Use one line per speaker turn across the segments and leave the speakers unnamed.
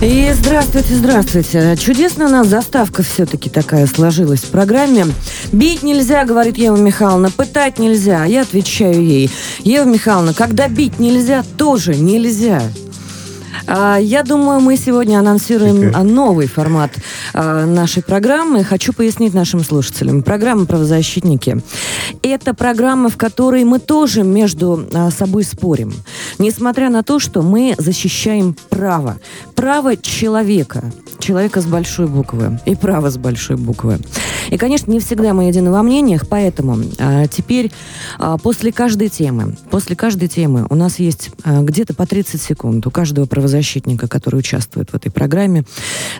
И здравствуйте, здравствуйте. Чудесная у нас заставка все-таки такая сложилась в программе. Бить нельзя, говорит Ева Михайловна, пытать нельзя. Я отвечаю ей. Ева Михайловна, когда бить нельзя, тоже нельзя. А, я думаю, мы сегодня анонсируем новый формат а, нашей программы. Хочу пояснить нашим слушателям. Программа «Правозащитники» — это программа, в которой мы тоже между а, собой спорим. Несмотря на то, что мы защищаем право. Право человека. Человека с большой буквы. И право с большой буквы. И, конечно, не всегда мы едины во мнениях, поэтому а, теперь а, после каждой темы, после каждой темы у нас есть а, где-то по 30 секунд у каждого правозащитника, который участвует в этой программе,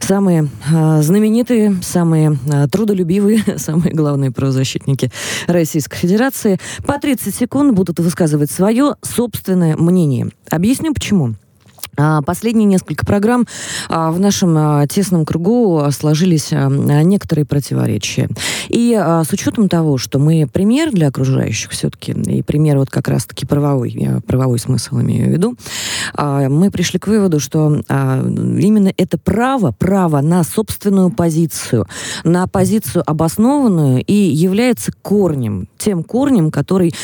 самые а, знаменитые, самые а, трудолюбивые, самые главные правозащитники Российской Федерации по 30 секунд будут высказывать свое собственное мнение. Объясню почему. А, последние несколько программ а, в нашем а, тесном кругу сложились некоторые противоречия. И с учетом того, что мы пример для окружающих все-таки, и пример вот как раз-таки правовой, я правовой смысл имею в виду, мы пришли к выводу, что именно это право, право на собственную позицию, на позицию обоснованную и является корнем, тем корнем, который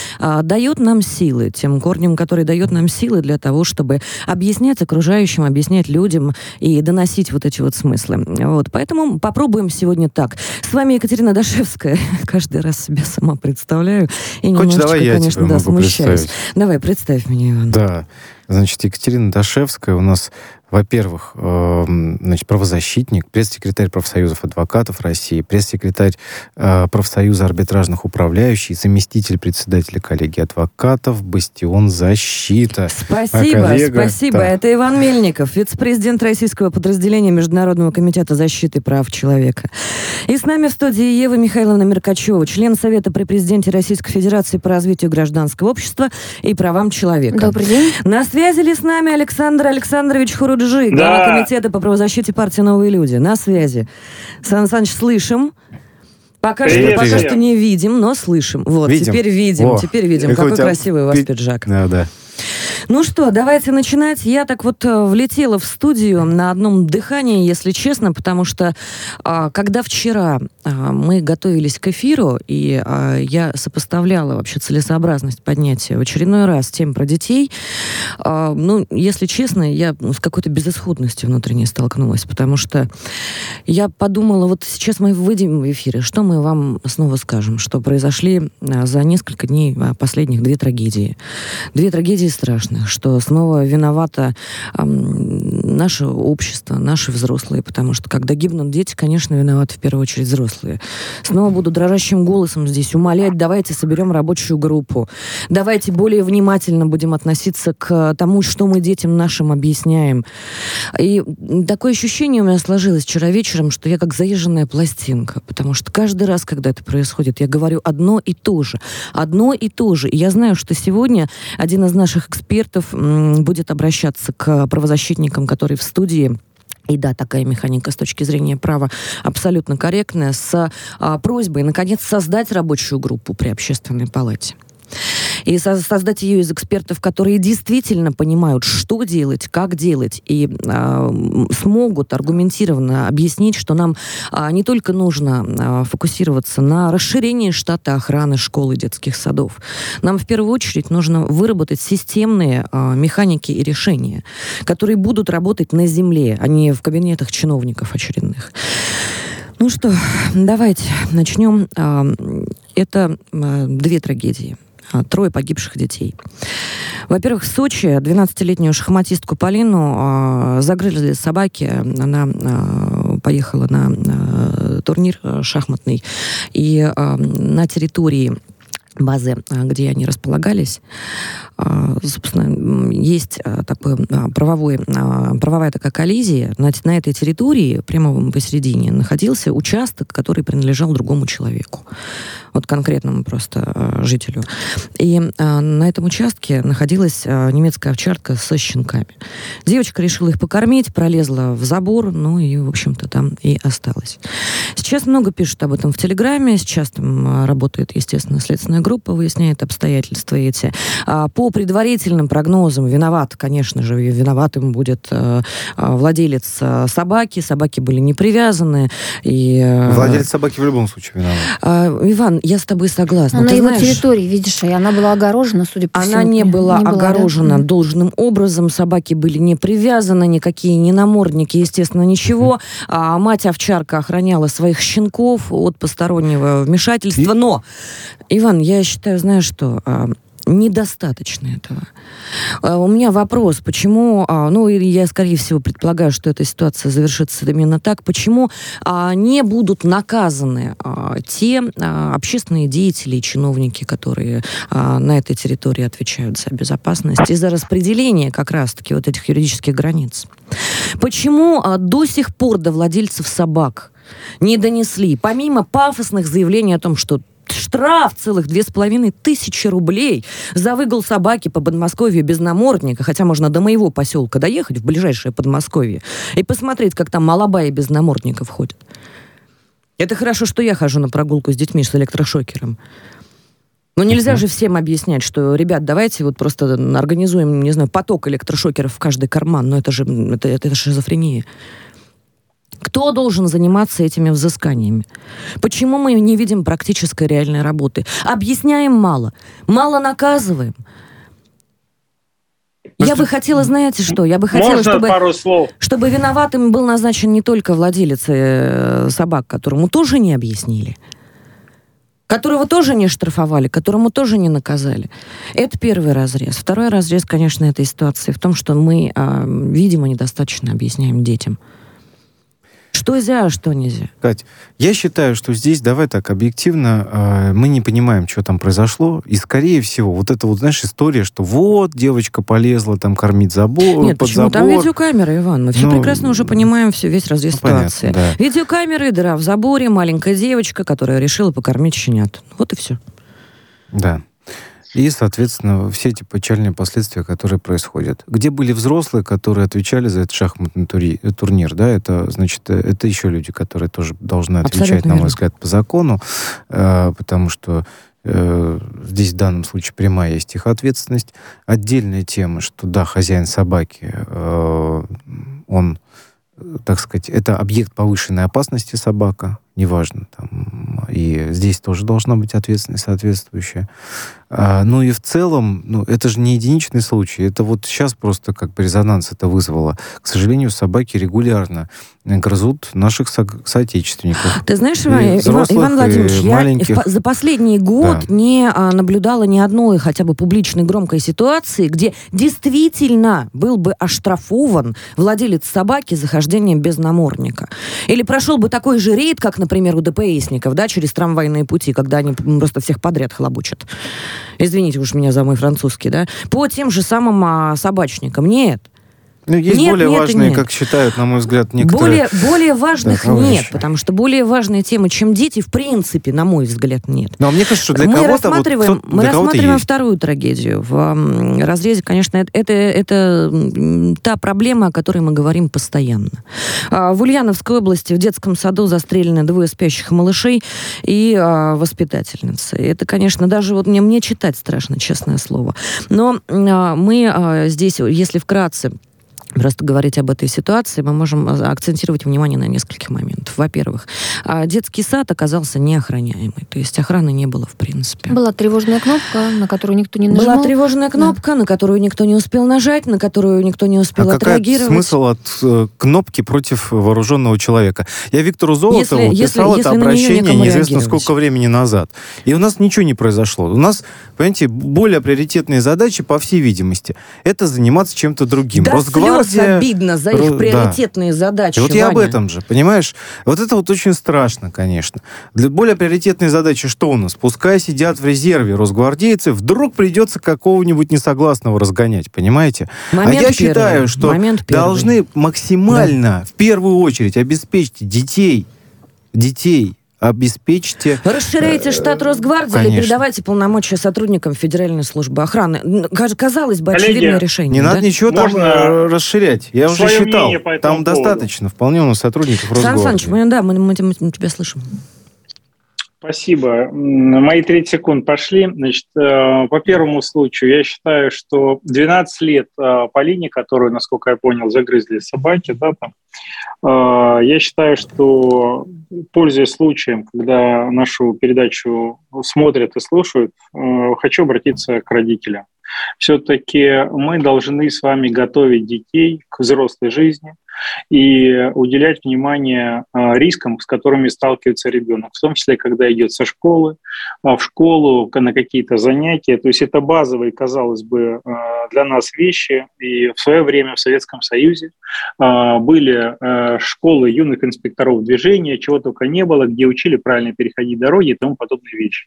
дает нам силы, тем корнем, который дает нам силы для того, чтобы объяснять окружающим, объяснять людям и доносить вот эти вот смыслы. Вот, поэтому попробуем сегодня так. С вами Екатерина Дашевская. Каждый раз себя сама представляю. И
немножечко, давай я конечно, тебя да, смущаюсь.
Давай, представь меня, Иван.
Да. Значит, Екатерина Дашевская у нас во-первых, э, значит, правозащитник, пресс-секретарь профсоюзов адвокатов России, пресс-секретарь э, профсоюза арбитражных управляющих, заместитель председателя коллегии адвокатов, бастион защита.
Спасибо, коллега, спасибо. Да. Это Иван Мельников, вице-президент российского подразделения Международного комитета защиты прав человека. И с нами в студии Ева Михайловна Меркачева, член Совета при президенте Российской Федерации по развитию гражданского общества и правам человека.
Добрый день.
На связи ли с нами Александр Александрович Хуруджи? Джи, глава да. комитета по правозащите партии «Новые люди». На связи. Сан Саныч, слышим. Пока, привет, что, пока что не видим, но слышим. Вот, видим. теперь видим, О, теперь видим. Какой, какой красивый у вас пиджак.
Да, да.
Ну что, давайте начинать. Я так вот э, влетела в студию на одном дыхании, если честно, потому что а, когда вчера а, мы готовились к эфиру, и а, я сопоставляла вообще целесообразность поднятия в очередной раз тем про детей, ну, если честно, я ну, с какой-то безысходностью внутренней столкнулась, потому что я подумала, вот сейчас мы выйдем в эфир, что мы вам снова скажем, что произошли за несколько дней последних две трагедии. Две трагедии страшные страшных, что снова виновато эм, наше общество, наши взрослые, потому что когда гибнут дети, конечно, виноваты в первую очередь взрослые. Снова буду дрожащим голосом здесь умолять, давайте соберем рабочую группу, давайте более внимательно будем относиться к тому, что мы детям нашим объясняем. И такое ощущение у меня сложилось вчера вечером, что я как заезженная пластинка, потому что каждый раз, когда это происходит, я говорю одно и то же. Одно и то же. И я знаю, что сегодня один из наших экспертов экспертов будет обращаться к правозащитникам, которые в студии. И да, такая механика с точки зрения права абсолютно корректная, с а, просьбой, наконец, создать рабочую группу при общественной палате и создать ее из экспертов, которые действительно понимают, что делать, как делать, и э, смогут аргументированно объяснить, что нам э, не только нужно э, фокусироваться на расширении штата охраны школ и детских садов, нам в первую очередь нужно выработать системные э, механики и решения, которые будут работать на земле, а не в кабинетах чиновников очередных. Ну что, давайте начнем. Это две трагедии. А, трое погибших детей. Во-первых, в Сочи 12-летнюю шахматистку Полину э, загрызли собаки. Она э, поехала на э, турнир шахматный. И э, на территории базы, а, где они располагались, а, собственно, есть а, такой правовой, правовая такая коллизия. На, на этой территории, прямо посередине, находился участок, который принадлежал другому человеку. Вот конкретному просто жителю. И на этом участке находилась немецкая овчарка со щенками. Девочка решила их покормить, пролезла в забор, ну и, в общем-то, там и осталась. Сейчас много пишут об этом в Телеграме, сейчас там работает, естественно, следственная группа выясняет обстоятельства эти. А, по предварительным прогнозам виноват, конечно же, виноватым будет э, а, владелец э, собаки. Собаки были не привязаны. И,
э, владелец собаки в любом случае виноват.
Иван, я с тобой согласна.
На его знаешь, территории, видишь, и она была огорожена, судя по
всему. Она не была не огорожена была, да? должным образом. Собаки были не привязаны, никакие не намордники, естественно, ничего. А мать овчарка охраняла своих щенков от постороннего вмешательства. Но, Иван, я я считаю, знаешь что, а, недостаточно этого. А, у меня вопрос, почему, а, ну, я, скорее всего, предполагаю, что эта ситуация завершится именно так, почему не будут наказаны те общественные деятели и чиновники, которые на этой территории отвечают за безопасность и за распределение как раз-таки вот этих юридических границ. Почему до сих пор до владельцев собак не донесли, помимо пафосных заявлений о том, что штраф целых две с половиной тысячи рублей за выгул собаки по Подмосковью без намордника, хотя можно до моего поселка доехать в ближайшее Подмосковье и посмотреть, как там малабаи без намордников ходят. Это хорошо, что я хожу на прогулку с детьми с электрошокером. Но нельзя uh-huh. же всем объяснять, что, ребят, давайте вот просто организуем, не знаю, поток электрошокеров в каждый карман. Но это же это, это шизофрения. Кто должен заниматься этими взысканиями? Почему мы не видим практической реальной работы? Объясняем мало, мало наказываем. Я бы хотела, знаете что, я бы хотела, чтобы,
пару слов?
чтобы виноватым был назначен не только владелец э, собак, которому тоже не объяснили, которого тоже не штрафовали, которому тоже не наказали. Это первый разрез. Второй разрез, конечно, этой ситуации в том, что мы, э, видимо, недостаточно объясняем детям. Что нельзя, а что нельзя?
Кать, я считаю, что здесь, давай так, объективно, э, мы не понимаем, что там произошло, и, скорее всего, вот эта вот, знаешь, история, что вот, девочка полезла там кормить забор,
Нет, под почему? забор. Там видеокамеры, Иван, мы все ну, прекрасно уже понимаем все, весь разрез ну, ситуации. Понятно, да. Видеокамеры, дыра в заборе, маленькая девочка, которая решила покормить щенят. Вот и все.
Да. И, соответственно, все эти печальные последствия, которые происходят. Где были взрослые, которые отвечали за этот шахматный тури, турнир, да, это, значит, э, это еще люди, которые тоже должны отвечать, Абсолютно на мой взгляд, по закону, э, потому что э, здесь в данном случае прямая есть их ответственность. Отдельная тема, что да, хозяин собаки, э, он, так сказать, это объект повышенной опасности собака, неважно. Там, и здесь тоже должна быть ответственность соответствующая. А, ну и в целом, ну, это же не единичный случай. Это вот сейчас просто как бы резонанс это вызвало. К сожалению, собаки регулярно грызут наших со- соотечественников.
Ты знаешь, Иван, Иван Владимирович, маленьких... я за последний год да. не а, наблюдала ни одной хотя бы публичной громкой ситуации, где действительно был бы оштрафован владелец собаки за хождение без намордника. Или прошел бы такой же рейд, как, например, у ДПСников, да, через трамвайные пути, когда они просто всех подряд хлобучат. Извините уж меня за мой французский, да. По тем же самым а, собачникам. Нет.
Ну, есть нет, более нет, важные, нет. как считают, на мой взгляд, некоторые...
Более, более важных да, нет, потому что более важные темы, чем дети, в принципе, на мой взгляд, нет.
Но мне кажется, что для мы кого-то...
Рассматриваем,
вот,
мы рассматриваем вторую трагедию. В разрезе, конечно, это, это та проблема, о которой мы говорим постоянно. А, в Ульяновской области в детском саду застрелены двое спящих малышей и а, воспитательница. Это, конечно, даже вот мне, мне читать страшно, честное слово. Но а, мы здесь, если вкратце просто говорить об этой ситуации, мы можем э, акцентировать внимание на нескольких моментах. Во-первых, а, детский сад оказался неохраняемый, то есть охраны не было в принципе.
Была тревожная кнопка, на которую никто не нажал.
Была тревожная кнопка, да. на которую никто не успел нажать, на которую никто не успел а отреагировать.
смысл от э, кнопки против вооруженного человека? Я Виктору Золотову если, писал если, это если обращение неизвестно сколько времени назад. И у нас ничего не произошло. У нас, понимаете, более приоритетные задачи, по всей видимости, это заниматься чем-то другим.
Да, Росгвардия
Росгвардия...
обидно за их приоритетные да. задачи.
И вот Ваня. я об этом же, понимаешь? Вот это вот очень страшно, конечно. Для более приоритетные задачи что у нас? Пускай сидят в резерве росгвардейцы, вдруг придется какого-нибудь несогласного разгонять, понимаете? Момент а я первый. считаю, что Момент должны максимально, да. в первую очередь, обеспечить детей, детей обеспечьте...
Расширяйте э, штат Росгвардии Конечно. или передавайте полномочия сотрудникам Федеральной службы охраны. Казалось бы, Коллеги, очевидное решение.
Не да? надо ничего Можно там расширять. Я уже считал. Там поводу. достаточно. Вполне у нас сотрудников Росгвардии. Сан Саныч,
мы, да, мы, мы, мы, мы тебя слышим.
Спасибо. Мои 30 секунд пошли. Значит, э, по первому случаю, я считаю, что 12 лет э, по линии, которую, насколько я понял, загрызли собаки, да, там, э, я считаю, что, пользуясь случаем, когда нашу передачу смотрят и слушают, хочу обратиться к родителям. Все-таки мы должны с вами готовить детей к взрослой жизни, и уделять внимание а, рискам, с которыми сталкивается ребенок, в том числе, когда идет со школы, а, в школу, на какие-то занятия. То есть это базовые, казалось бы, а, для нас вещи. И в свое время в Советском Союзе были школы юных инспекторов движения, чего только не было, где учили правильно переходить дороги и тому подобные вещи.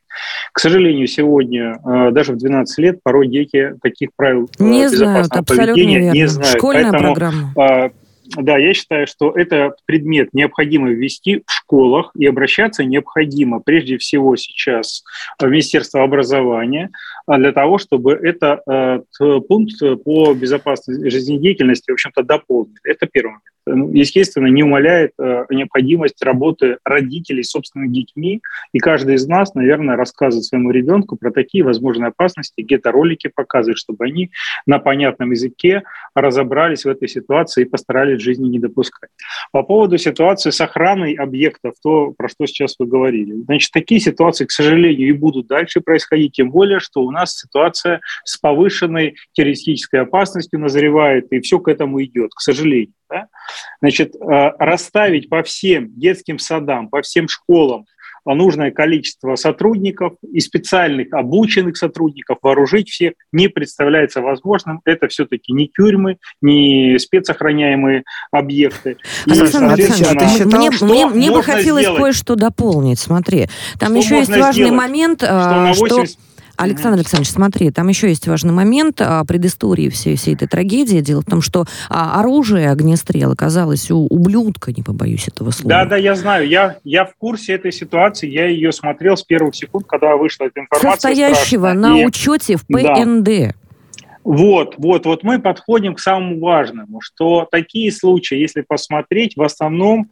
К сожалению, сегодня, даже в 12 лет, порой дети таких правил
не безопасного знают, поведения не знают. Школьная Поэтому, программа
да, я считаю, что это предмет необходимо ввести в школах, и обращаться необходимо прежде всего сейчас в Министерство образования а для того, чтобы это э, пункт по безопасности жизнедеятельности, в общем-то, дополнили. Это первый момент. Ну, естественно, не умаляет э, необходимость работы родителей с собственными детьми. И каждый из нас, наверное, рассказывает своему ребенку про такие возможные опасности, где-то ролики показывает, чтобы они на понятном языке разобрались в этой ситуации и постарались в жизни не допускать. По поводу ситуации с охраной объектов, то, про что сейчас вы говорили. Значит, такие ситуации, к сожалению, и будут дальше происходить, тем более, что у нас ситуация с повышенной террористической опасностью назревает, и все к этому идет, к сожалению. Да? Значит, э, расставить по всем детским садам, по всем школам нужное количество сотрудников и специальных обученных сотрудников, вооружить всех не представляется возможным. Это все-таки не тюрьмы, не спецохраняемые объекты.
Александр а считал, мне, мне, мне бы хотелось кое-что дополнить. Смотри, там что еще есть важный сделать? момент, что, что Александр Александрович, смотри, там еще есть важный момент а, предыстории всей, всей этой трагедии. Дело в том, что а, оружие огнестрел оказалось у ублюдка, не побоюсь этого слова.
Да, да, я знаю. Я, я в курсе этой ситуации. Я ее смотрел с первых секунд, когда вышла эта информация.
Состоящего страшная. на И... учете в ПНД. Да.
Вот, вот, вот мы подходим к самому важному, что такие случаи, если посмотреть, в основном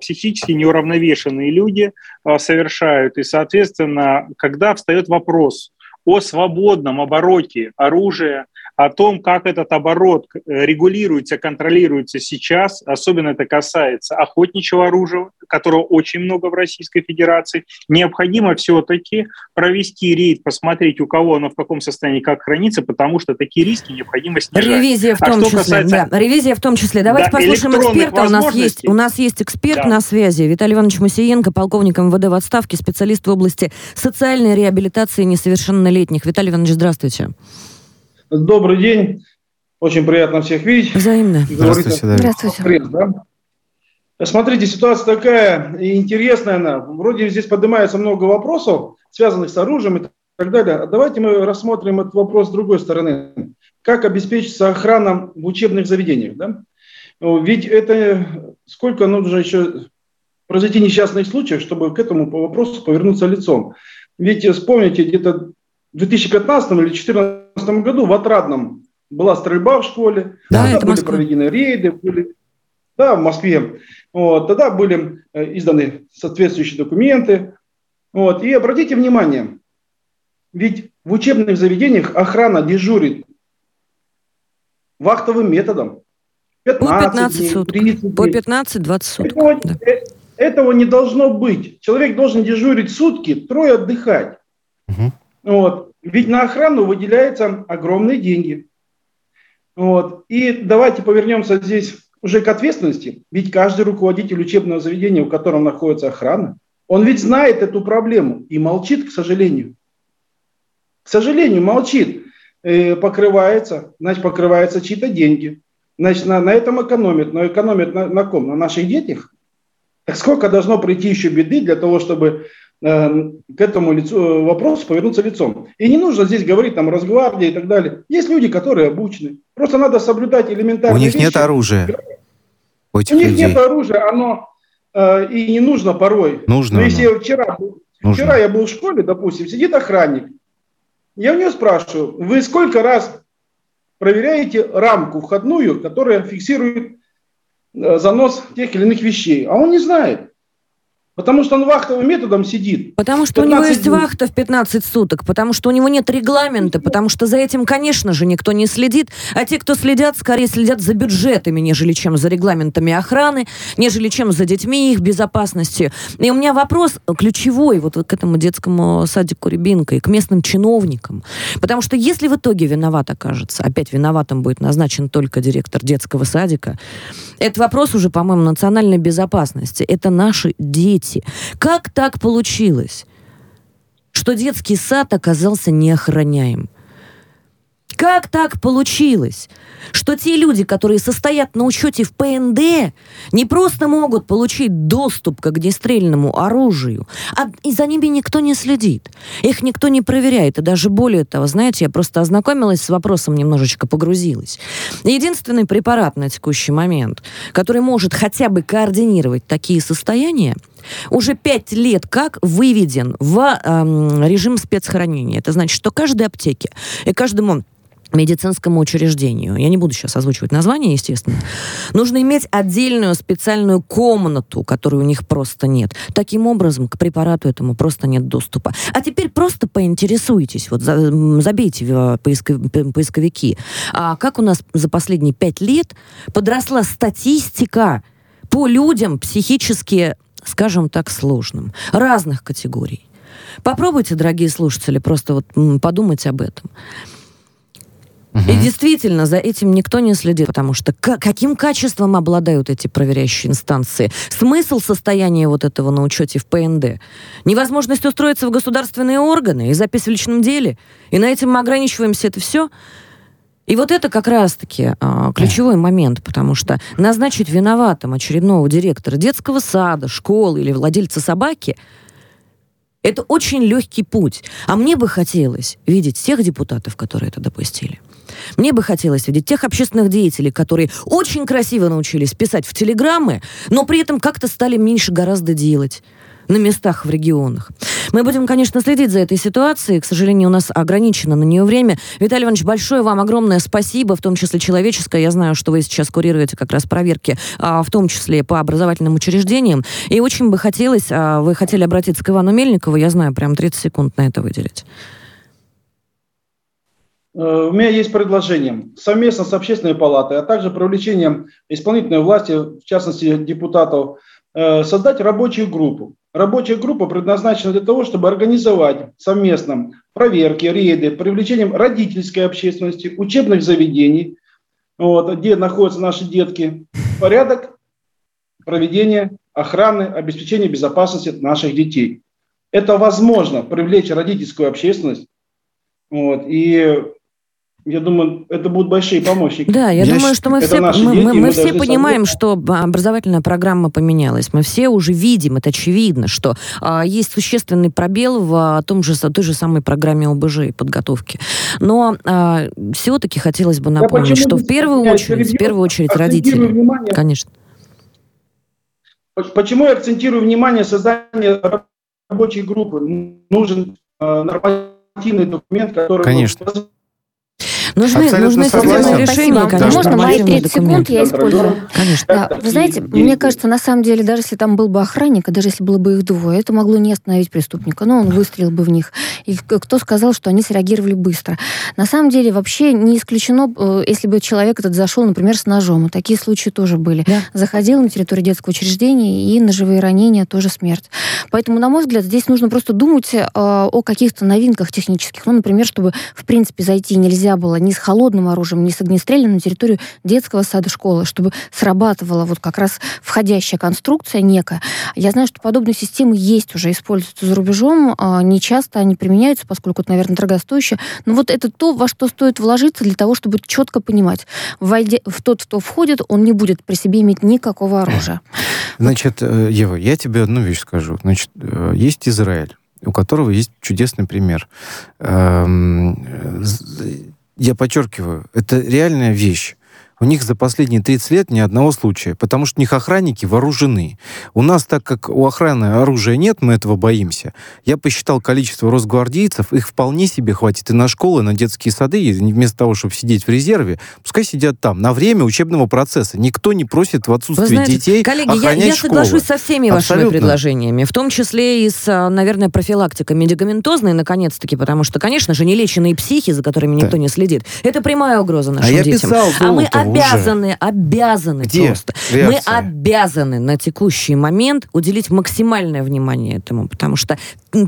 психически неуравновешенные люди э, совершают. И, соответственно, когда встает вопрос о свободном обороте оружия, о том, как этот оборот э, регулируется, контролируется сейчас, особенно это касается охотничьего оружия, которого очень много в Российской Федерации, необходимо все-таки провести рейд, посмотреть, у кого оно в каком состоянии, как хранится, потому что такие риски необходимо снижать.
Ревизия в а том а числе, касается... да, ревизия в том числе. Давайте да, послушаем эксперта. У нас есть, у нас есть эксперт да. на связи. Виталий Иванович Мусиенко, полковник МВД в отставке, специалист в области социальной реабилитации несовершеннолетних. Виталий Иванович, здравствуйте.
Добрый день. Очень приятно всех видеть.
Взаимно.
Здравствуйте. Здравствуйте. Пресс, да? Смотрите, ситуация такая интересная она. Вроде здесь поднимается много вопросов, связанных с оружием и так далее. Давайте мы рассмотрим этот вопрос с другой стороны. Как обеспечится охрана в учебных заведениях? Да? Ведь это сколько нужно еще произойти несчастных случаев, чтобы к этому вопросу повернуться лицом. Ведь вспомните, где-то в 2015 или 2014 году в Отрадном была стрельба в школе, да, тогда были Москва. проведены рейды, были, да, в Москве. Вот, тогда были э, изданы соответствующие документы. Вот, и обратите внимание, ведь в учебных заведениях охрана дежурит вахтовым методом.
15 по 15 дней, суток. 30 дней. По 15-20 суток. Этого,
да. Э, этого не должно быть. Человек должен дежурить сутки, трое отдыхать. Угу. Вот. Ведь на охрану выделяются огромные деньги. Вот. И давайте повернемся здесь уже к ответственности. Ведь каждый руководитель учебного заведения, у которого находится охрана, он ведь знает эту проблему и молчит, к сожалению. К сожалению, молчит. Э, покрывается, значит, покрываются чьи-то деньги. значит, на, на этом экономят, но экономят на, на ком? На наших детях? Так сколько должно пройти еще беды для того, чтобы к этому лицу, вопросу повернуться лицом? И не нужно здесь говорить там Росгвардии и так далее. Есть люди, которые обучены. Просто надо соблюдать элементарные
У них
вещи.
нет оружия. У
У них
людей.
нет оружия, оно э, и не нужно порой.
Нужно
Но если
оно.
я вчера,
Нужно.
вчера я был в школе, допустим, сидит охранник. Я у него спрашиваю, вы сколько раз проверяете рамку входную, которая фиксирует э, занос тех или иных вещей? А он не знает. Потому что он вахтовым методом сидит.
Потому что у него
15
есть
дней.
вахта в 15 суток, потому что у него нет регламента, потому что за этим, конечно же, никто не следит, а те, кто следят, скорее следят за бюджетами, нежели чем за регламентами охраны, нежели чем за детьми и их безопасностью. И у меня вопрос ключевой вот к этому детскому садику Рябинка и к местным чиновникам. Потому что если в итоге виноват окажется, опять виноватым будет назначен только директор детского садика, это вопрос уже, по-моему, национальной безопасности. Это наши дети. Как так получилось, что детский сад оказался неохраняем? Как так получилось, что те люди, которые состоят на учете в ПНД, не просто могут получить доступ к огнестрельному оружию, а и за ними никто не следит, их никто не проверяет, и даже более того, знаете, я просто ознакомилась с вопросом, немножечко погрузилась. Единственный препарат на текущий момент, который может хотя бы координировать такие состояния, уже пять лет как выведен в эм, режим спецхранения. Это значит, что каждой аптеке и каждому медицинскому учреждению, я не буду сейчас озвучивать название, естественно, нужно иметь отдельную специальную комнату, которой у них просто нет. Таким образом, к препарату этому просто нет доступа. А теперь просто поинтересуйтесь, вот забейте э, поисковики, а как у нас за последние пять лет подросла статистика по людям психически, скажем так, сложным, разных категорий. Попробуйте, дорогие слушатели, просто вот подумать об этом. И действительно, за этим никто не следит, потому что к- каким качеством обладают эти проверяющие инстанции? Смысл состояния вот этого на учете в ПНД? Невозможность устроиться в государственные органы и запись в личном деле? И на этом мы ограничиваемся, это все? И вот это как раз-таки а, ключевой момент, потому что назначить виноватым очередного директора детского сада, школы или владельца собаки это очень легкий путь. А мне бы хотелось видеть тех депутатов, которые это допустили. Мне бы хотелось видеть тех общественных деятелей, которые очень красиво научились писать в телеграммы, но при этом как-то стали меньше гораздо делать на местах в регионах. Мы будем, конечно, следить за этой ситуацией. К сожалению, у нас ограничено на нее время. Виталий Иванович, большое вам огромное спасибо, в том числе человеческое. Я знаю, что вы сейчас курируете как раз проверки, а, в том числе по образовательным учреждениям. И очень бы хотелось, а, вы хотели обратиться к Ивану Мельникову, я знаю, прям 30 секунд на это выделить.
Э, У меня есть предложение. Совместно с общественной палатой, а также привлечением исполнительной власти, в частности депутатов, э, создать рабочую группу. Рабочая группа предназначена для того, чтобы организовать совместно проверки, рейды, привлечением родительской общественности, учебных заведений, вот, где находятся наши детки, порядок проведения охраны, обеспечения безопасности наших детей. Это возможно привлечь родительскую общественность, вот, и я думаю, это будут большие помощники.
Да, я,
Я
думаю, что мы все, мы,
дети,
мы-
мы
мы все понимаем, что образовательная программа поменялась. Мы все уже видим, это очевидно, что а, есть существенный пробел в а, том же, той же самой программе ОБЖ и подготовки. Но все-таки хотелось бы напомнить, что в первую очередь, в первую очередь
акцентирую
родители.
внимание-
Конечно.
Почему я акцентирую внимание создание рабочей группы? Нужен э, нормативный документ, который...
Конечно.
Нужны,
Абсолютно
нужны
согласен.
решения, конечно,
Можно мои
нормативные
30 секунд я использую?
Конечно.
Да, вы знаете,
и-
мне
и-
кажется, на самом деле, даже если там был бы охранник, и даже если было бы их двое, это могло не остановить преступника, но он выстрелил бы в них. И кто сказал, что они среагировали быстро? На самом деле, вообще не исключено, э, если бы человек этот зашел, например, с ножом. Такие случаи тоже были.
Да.
Заходил на территорию детского учреждения, и ножевые ранения тоже смерть. Поэтому, на мой взгляд, здесь нужно просто думать э, о каких-то новинках технических. Ну, например, чтобы, в принципе, зайти нельзя было ни с холодным оружием, ни с огнестрельным на территорию детского сада школы, чтобы срабатывала вот как раз входящая конструкция некая. Я знаю, что подобные системы есть уже, используются за рубежом, э, не часто они применяются, поскольку это, наверное, дорогостоящее. Но вот это то, во что стоит вложиться для того, чтобы четко понимать, войдя, в тот, кто входит, он не будет при себе иметь никакого оружия.
Значит, э, Ева, я тебе одну вещь скажу. Значит, э, есть Израиль, у которого есть чудесный пример. Я подчеркиваю, это реальная вещь. У них за последние 30 лет ни одного случая, потому что у них охранники вооружены. У нас, так как у охраны оружия нет, мы этого боимся. Я посчитал количество росгвардейцев, их вполне себе хватит и на школы, и на детские сады, и вместо того, чтобы сидеть в резерве, пускай сидят там, на время учебного процесса. Никто не просит в отсутствие знаете, детей
коллеги, охранять я, я соглашусь со всеми Абсолютно. вашими предложениями, в том числе и с, а, наверное, профилактикой медикаментозной, наконец-таки, потому что, конечно же, нелеченные психи, за которыми никто да. не следит, это прямая угроза нашим
а
детям.
Я писал
а мы обязаны, уже. обязаны
Где
просто.
Реакция?
Мы обязаны на текущий момент уделить максимальное внимание этому, потому что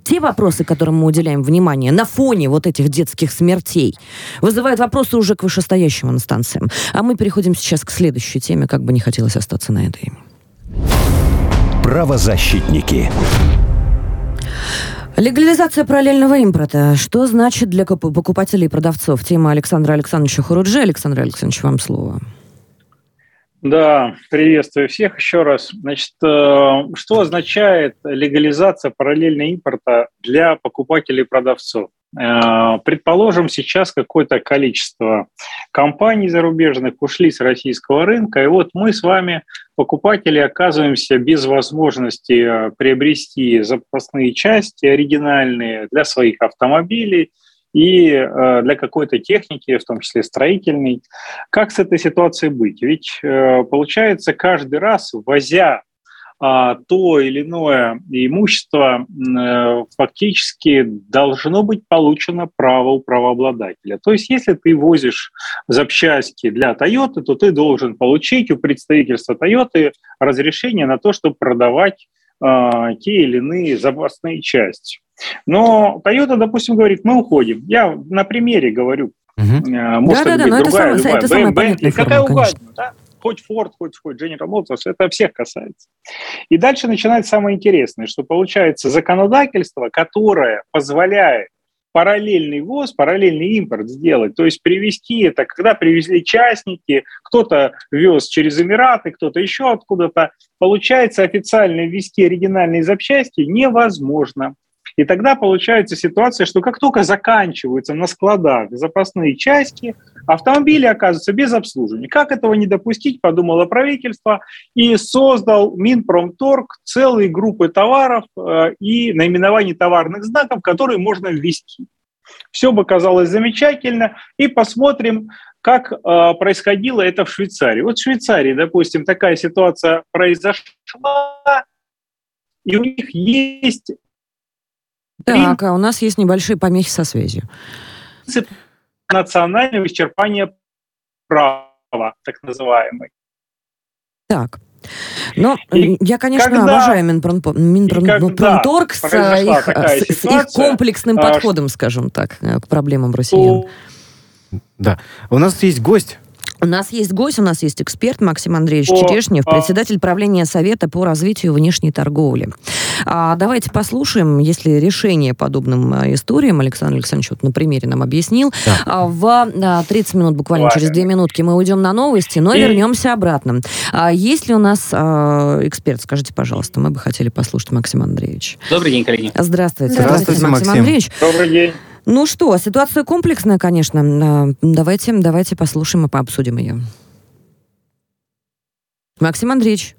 те вопросы, которым мы уделяем внимание на фоне вот этих детских смертей, вызывают вопросы уже к вышестоящим инстанциям. А мы переходим сейчас к следующей теме, как бы не хотелось остаться на этой.
Правозащитники.
Легализация параллельного импорта. Что значит для покупателей и продавцов? Тема Александра Александровича Хуруджи. Александр Александрович, вам слово.
Да, приветствую всех еще раз. Значит, э, что означает легализация параллельного импорта для покупателей и продавцов? Э, предположим, сейчас какое-то количество компаний зарубежных ушли с российского рынка, и вот мы с вами, покупатели, оказываемся без возможности э, приобрести запасные части оригинальные для своих автомобилей и э, для какой-то техники, в том числе строительной. Как с этой ситуацией быть? Ведь получается каждый раз, возя то или иное имущество э, фактически должно быть получено право у правообладателя. То есть если ты возишь запчасти для Toyota, то ты должен получить у представительства Toyota разрешение на то, чтобы продавать а, те или иные запасные части. Но Toyota, допустим, говорит, мы уходим. Я на примере говорю.
Угу. Может да, да, быть, да, другая, это, самое, любая, это самая понятная форма, какая угодно. Да? Хоть Ford, хоть, хоть General Motors, это всех касается. И дальше начинается самое интересное, что получается законодательство, которое позволяет параллельный ввоз, параллельный импорт сделать, то есть привезти это, когда привезли частники, кто-то вез через Эмираты, кто-то еще откуда-то, получается официально ввести оригинальные запчасти невозможно. И тогда получается ситуация, что как только заканчиваются на складах запасные части, автомобили оказываются без обслуживания. Как этого не допустить, подумало правительство и создал Минпромторг целые группы товаров э, и наименований товарных знаков, которые можно ввести. Все бы казалось замечательно. И посмотрим, как э, происходило это в Швейцарии. Вот в Швейцарии, допустим, такая ситуация произошла, и у них есть так, а у нас есть небольшие помехи со связью.
Принцип национального исчерпания права, так называемый.
Так. Но и я, конечно, когда, уважаю Минпромторг Минпромторг с, их, с их комплексным а, подходом, скажем так, к проблемам россиян.
Да. У нас есть гость.
У нас есть гость, у нас есть эксперт Максим Андреевич О, Черешнев, а... председатель правления Совета по развитию внешней торговли. А, давайте послушаем, если решение подобным а, историям Александр Александрович вот на примере нам объяснил. Да. А, в а, 30 минут, буквально Ладно. через 2 минутки, мы уйдем на новости, но И... вернемся обратно. А, есть ли у нас а, эксперт? Скажите, пожалуйста, мы бы хотели послушать Максима Андреевича.
Добрый день, коллеги.
Здравствуйте.
Здравствуйте, Максим, Максим Андреевич.
Добрый день.
Ну что, ситуация комплексная, конечно. А, давайте, давайте послушаем и пообсудим ее. Максим Андреевич.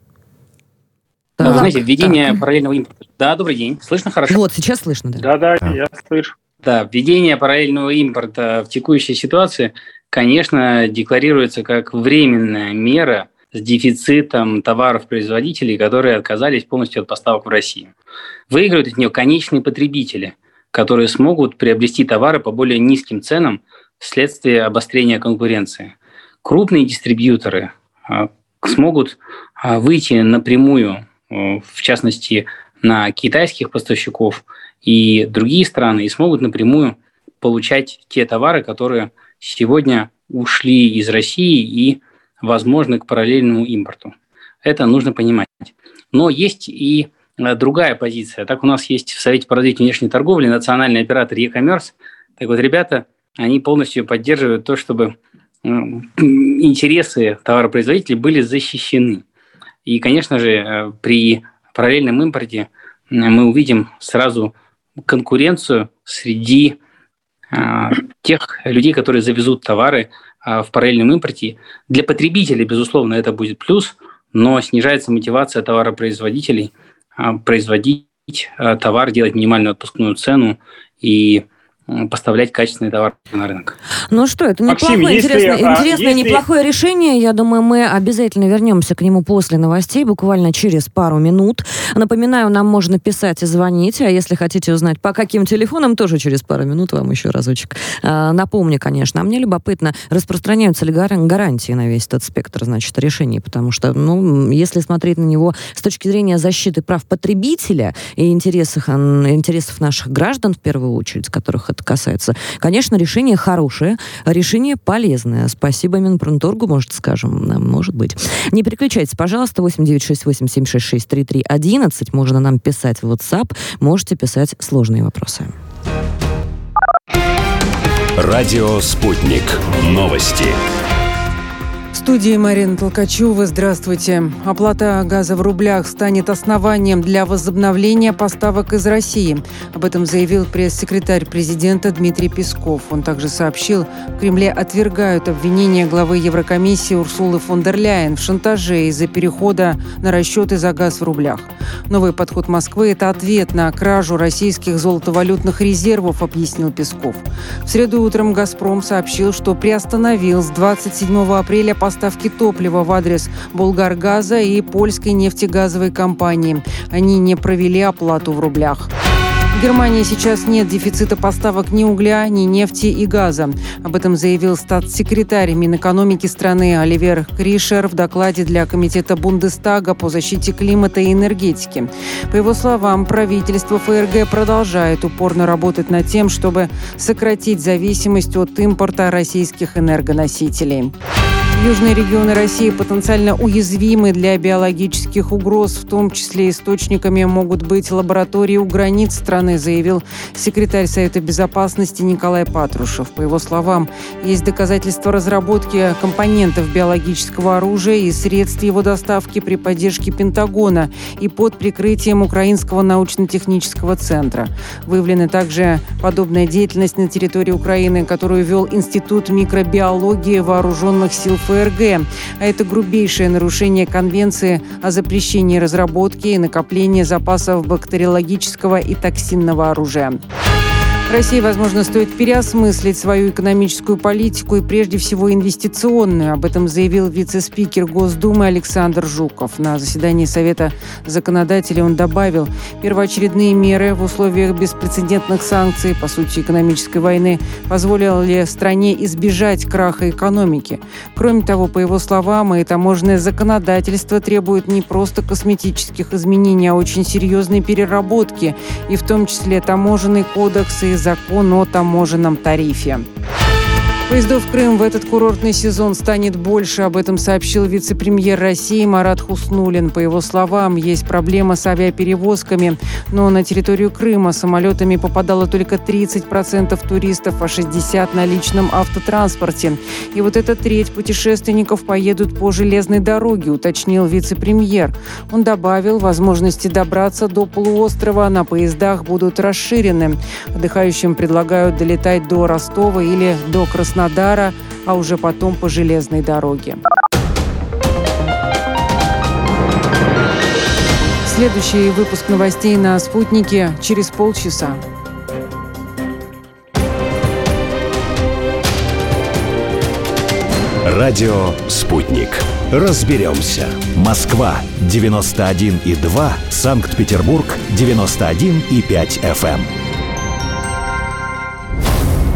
Ну, знаете, введение так. параллельного импорта. Да, добрый день. Слышно хорошо?
Вот, сейчас слышно,
да. Да, да, я слышу.
Да, введение параллельного импорта в текущей ситуации, конечно, декларируется как временная мера с дефицитом товаров-производителей, которые отказались полностью от поставок в Россию. Выигрывают от нее конечные потребители – которые смогут приобрести товары по более низким ценам вследствие обострения конкуренции. Крупные дистрибьюторы а, смогут а, выйти напрямую, в частности, на китайских поставщиков и другие страны и смогут напрямую получать те товары, которые сегодня ушли из России и возможны к параллельному импорту. Это нужно понимать. Но есть и э, другая позиция. Так у нас есть в Совете по развитию внешней торговли национальный оператор e-commerce. Так вот, ребята, они полностью поддерживают то, чтобы интересы товаропроизводителей были защищены. И, конечно же, э, при параллельном импорте мы увидим сразу конкуренцию среди тех людей, которые завезут товары в параллельном импорте. Для потребителей, безусловно, это будет плюс, но снижается мотивация товаропроизводителей производить товар, делать минимальную отпускную цену и поставлять качественный товар на рынок.
Ну что, это неплохое, Максим, интересное, если, интересное если... неплохое решение. Я думаю, мы обязательно вернемся к нему после новостей, буквально через пару минут. Напоминаю, нам можно писать и звонить, а если хотите узнать, по каким телефонам, тоже через пару минут вам еще разочек а, напомню, конечно. А мне любопытно, распространяются ли гарантии на весь этот спектр, значит, решений, потому что, ну, если смотреть на него с точки зрения защиты прав потребителя и интересов, интересов наших граждан, в первую очередь, которых это это касается. Конечно, решение хорошее, решение полезное. Спасибо Минпромторгу, может, скажем, может быть. Не переключайтесь, пожалуйста, 8968-766-3311. Можно нам писать в WhatsApp, можете писать сложные вопросы.
Радио «Спутник». Новости
студии Марина Толкачева. Здравствуйте. Оплата газа в рублях станет основанием для возобновления поставок из России. Об этом заявил пресс-секретарь президента Дмитрий Песков. Он также сообщил, в Кремле отвергают обвинения главы Еврокомиссии Урсулы фон дер Ляйен в шантаже из-за перехода на расчеты за газ в рублях. Новый подход Москвы – это ответ на кражу российских золотовалютных резервов, объяснил Песков. В среду утром «Газпром» сообщил, что приостановил с 27 апреля поставки поставки топлива в адрес Булгаргаза и польской нефтегазовой компании. Они не провели оплату в рублях. В Германии сейчас нет дефицита поставок ни угля, ни нефти и газа. Об этом заявил статс-секретарь Минэкономики страны Оливер Кришер в докладе для Комитета Бундестага по защите климата и энергетики. По его словам, правительство ФРГ продолжает упорно работать над тем, чтобы сократить зависимость от импорта российских энергоносителей. Южные регионы России потенциально уязвимы для биологических угроз, в том числе источниками могут быть лаборатории у границ страны, заявил секретарь Совета Безопасности Николай Патрушев. По его словам, есть доказательства разработки компонентов биологического оружия и средств его доставки при поддержке Пентагона и под прикрытием Украинского научно-технического центра. Выявлена также подобная деятельность на территории Украины, которую вел Институт микробиологии вооруженных сил ФРГ. А это грубейшее нарушение Конвенции о запрещении разработки и накопления запасов бактериологического и токсинного оружия. России, возможно, стоит переосмыслить свою экономическую политику и прежде всего инвестиционную. Об этом заявил вице-спикер Госдумы Александр Жуков. На заседании Совета законодателей он добавил, первоочередные меры в условиях беспрецедентных санкций, по сути экономической войны, позволили стране избежать краха экономики. Кроме того, по его словам, и таможенное законодательство требует не просто косметических изменений, а очень серьезной переработки, и в том числе таможенный кодекс и закон о таможенном тарифе. Поездов в Крым в этот курортный сезон станет больше. Об этом сообщил вице-премьер России Марат Хуснулин. По его словам, есть проблема с авиаперевозками, но на территорию Крыма самолетами попадало только 30% туристов, а 60% на личном автотранспорте. И вот эта треть путешественников поедут по железной дороге, уточнил вице-премьер. Он добавил, возможности добраться до полуострова на поездах будут расширены. Отдыхающим предлагают долетать до Ростова или до Краснодара Краснодара, а уже потом по железной дороге. Следующий выпуск новостей на «Спутнике» через полчаса.
Радио «Спутник». Разберемся. Москва, 91,2. Санкт-Петербург, 91,5 FM.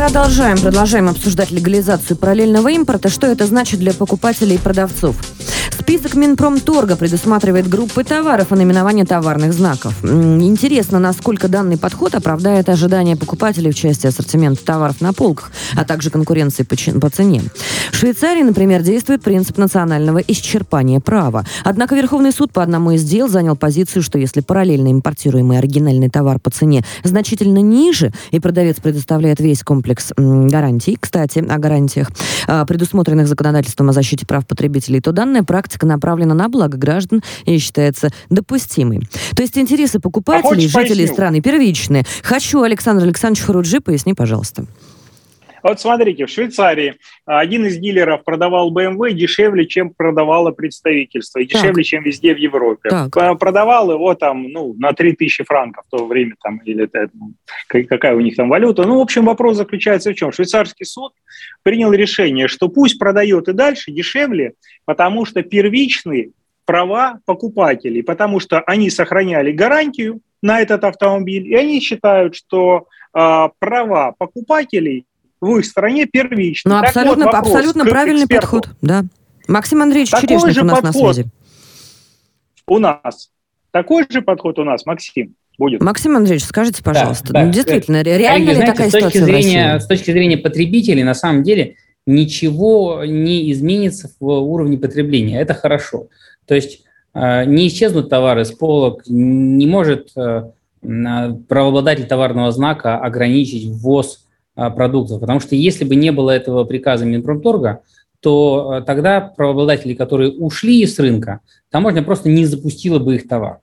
Продолжаем, продолжаем обсуждать легализацию параллельного импорта. Что это значит для покупателей и продавцов? Список Минпромторга предусматривает группы товаров и наименование товарных знаков. Интересно, насколько данный подход оправдает ожидания покупателей в части ассортимента товаров на полках, а также конкуренции по, цене. В Швейцарии, например, действует принцип национального исчерпания права. Однако Верховный суд по одному из дел занял позицию, что если параллельно импортируемый оригинальный товар по цене значительно ниже, и продавец предоставляет весь комплекс гарантий, кстати, о гарантиях, а, предусмотренных законодательством о защите прав потребителей, то данная практика практика направлена на благо граждан и считается допустимой. То есть интересы покупателей, а жителей поясню? страны первичные. Хочу, Александр Александрович Харуджи, поясни, пожалуйста.
Вот смотрите, в Швейцарии один из дилеров продавал BMW дешевле, чем продавало представительство, и дешевле, так. чем везде в Европе. Так. Продавал его там, ну, на 3000 франков в то время, там, или это, ну, какая у них там валюта. Ну, в общем, вопрос заключается в чем? Швейцарский суд принял решение, что пусть продает и дальше дешевле, потому что первичные права покупателей, потому что они сохраняли гарантию на этот автомобиль, и они считают, что э, права покупателей в их стране первичны.
Ну, абсолютно, вот абсолютно правильный эксперту. подход, да. Максим Андреевич Такой Черешник у нас на связи.
У нас. Такой же подход у нас, Максим будет.
Максим Андреевич, скажите, пожалуйста, да, ну, да. действительно, реально ли знаете, такая с точки
ситуация зрения, С точки зрения потребителей, на самом деле, ничего не изменится в уровне потребления. Это хорошо. То есть э, не исчезнут товары с полок, не может э, правообладатель товарного знака ограничить ввоз э, продуктов. Потому что если бы не было этого приказа Минпромторга, то тогда правообладатели, которые ушли из рынка, таможня просто не запустила бы их товар.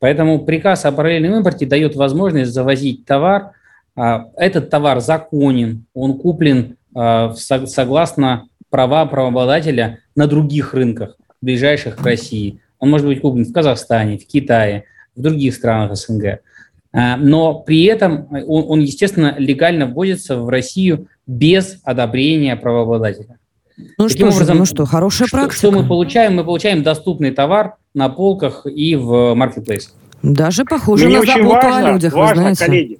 Поэтому приказ о параллельном импорте дает возможность завозить товар. А, этот товар законен, он куплен а, согласно права правообладателя на других рынках, ближайших к России. Он может быть куплен в Казахстане, в Китае, в других странах СНГ. А, но при этом он, он, естественно, легально вводится в Россию без одобрения правообладателя.
Ну Таким что образом, же, ну что, хорошая что, практика.
Что мы получаем? Мы получаем доступный товар на полках и в маркетплейсах.
Даже похоже Мне на заботу важно, о людях,
важно,
вы знаете.
коллеги,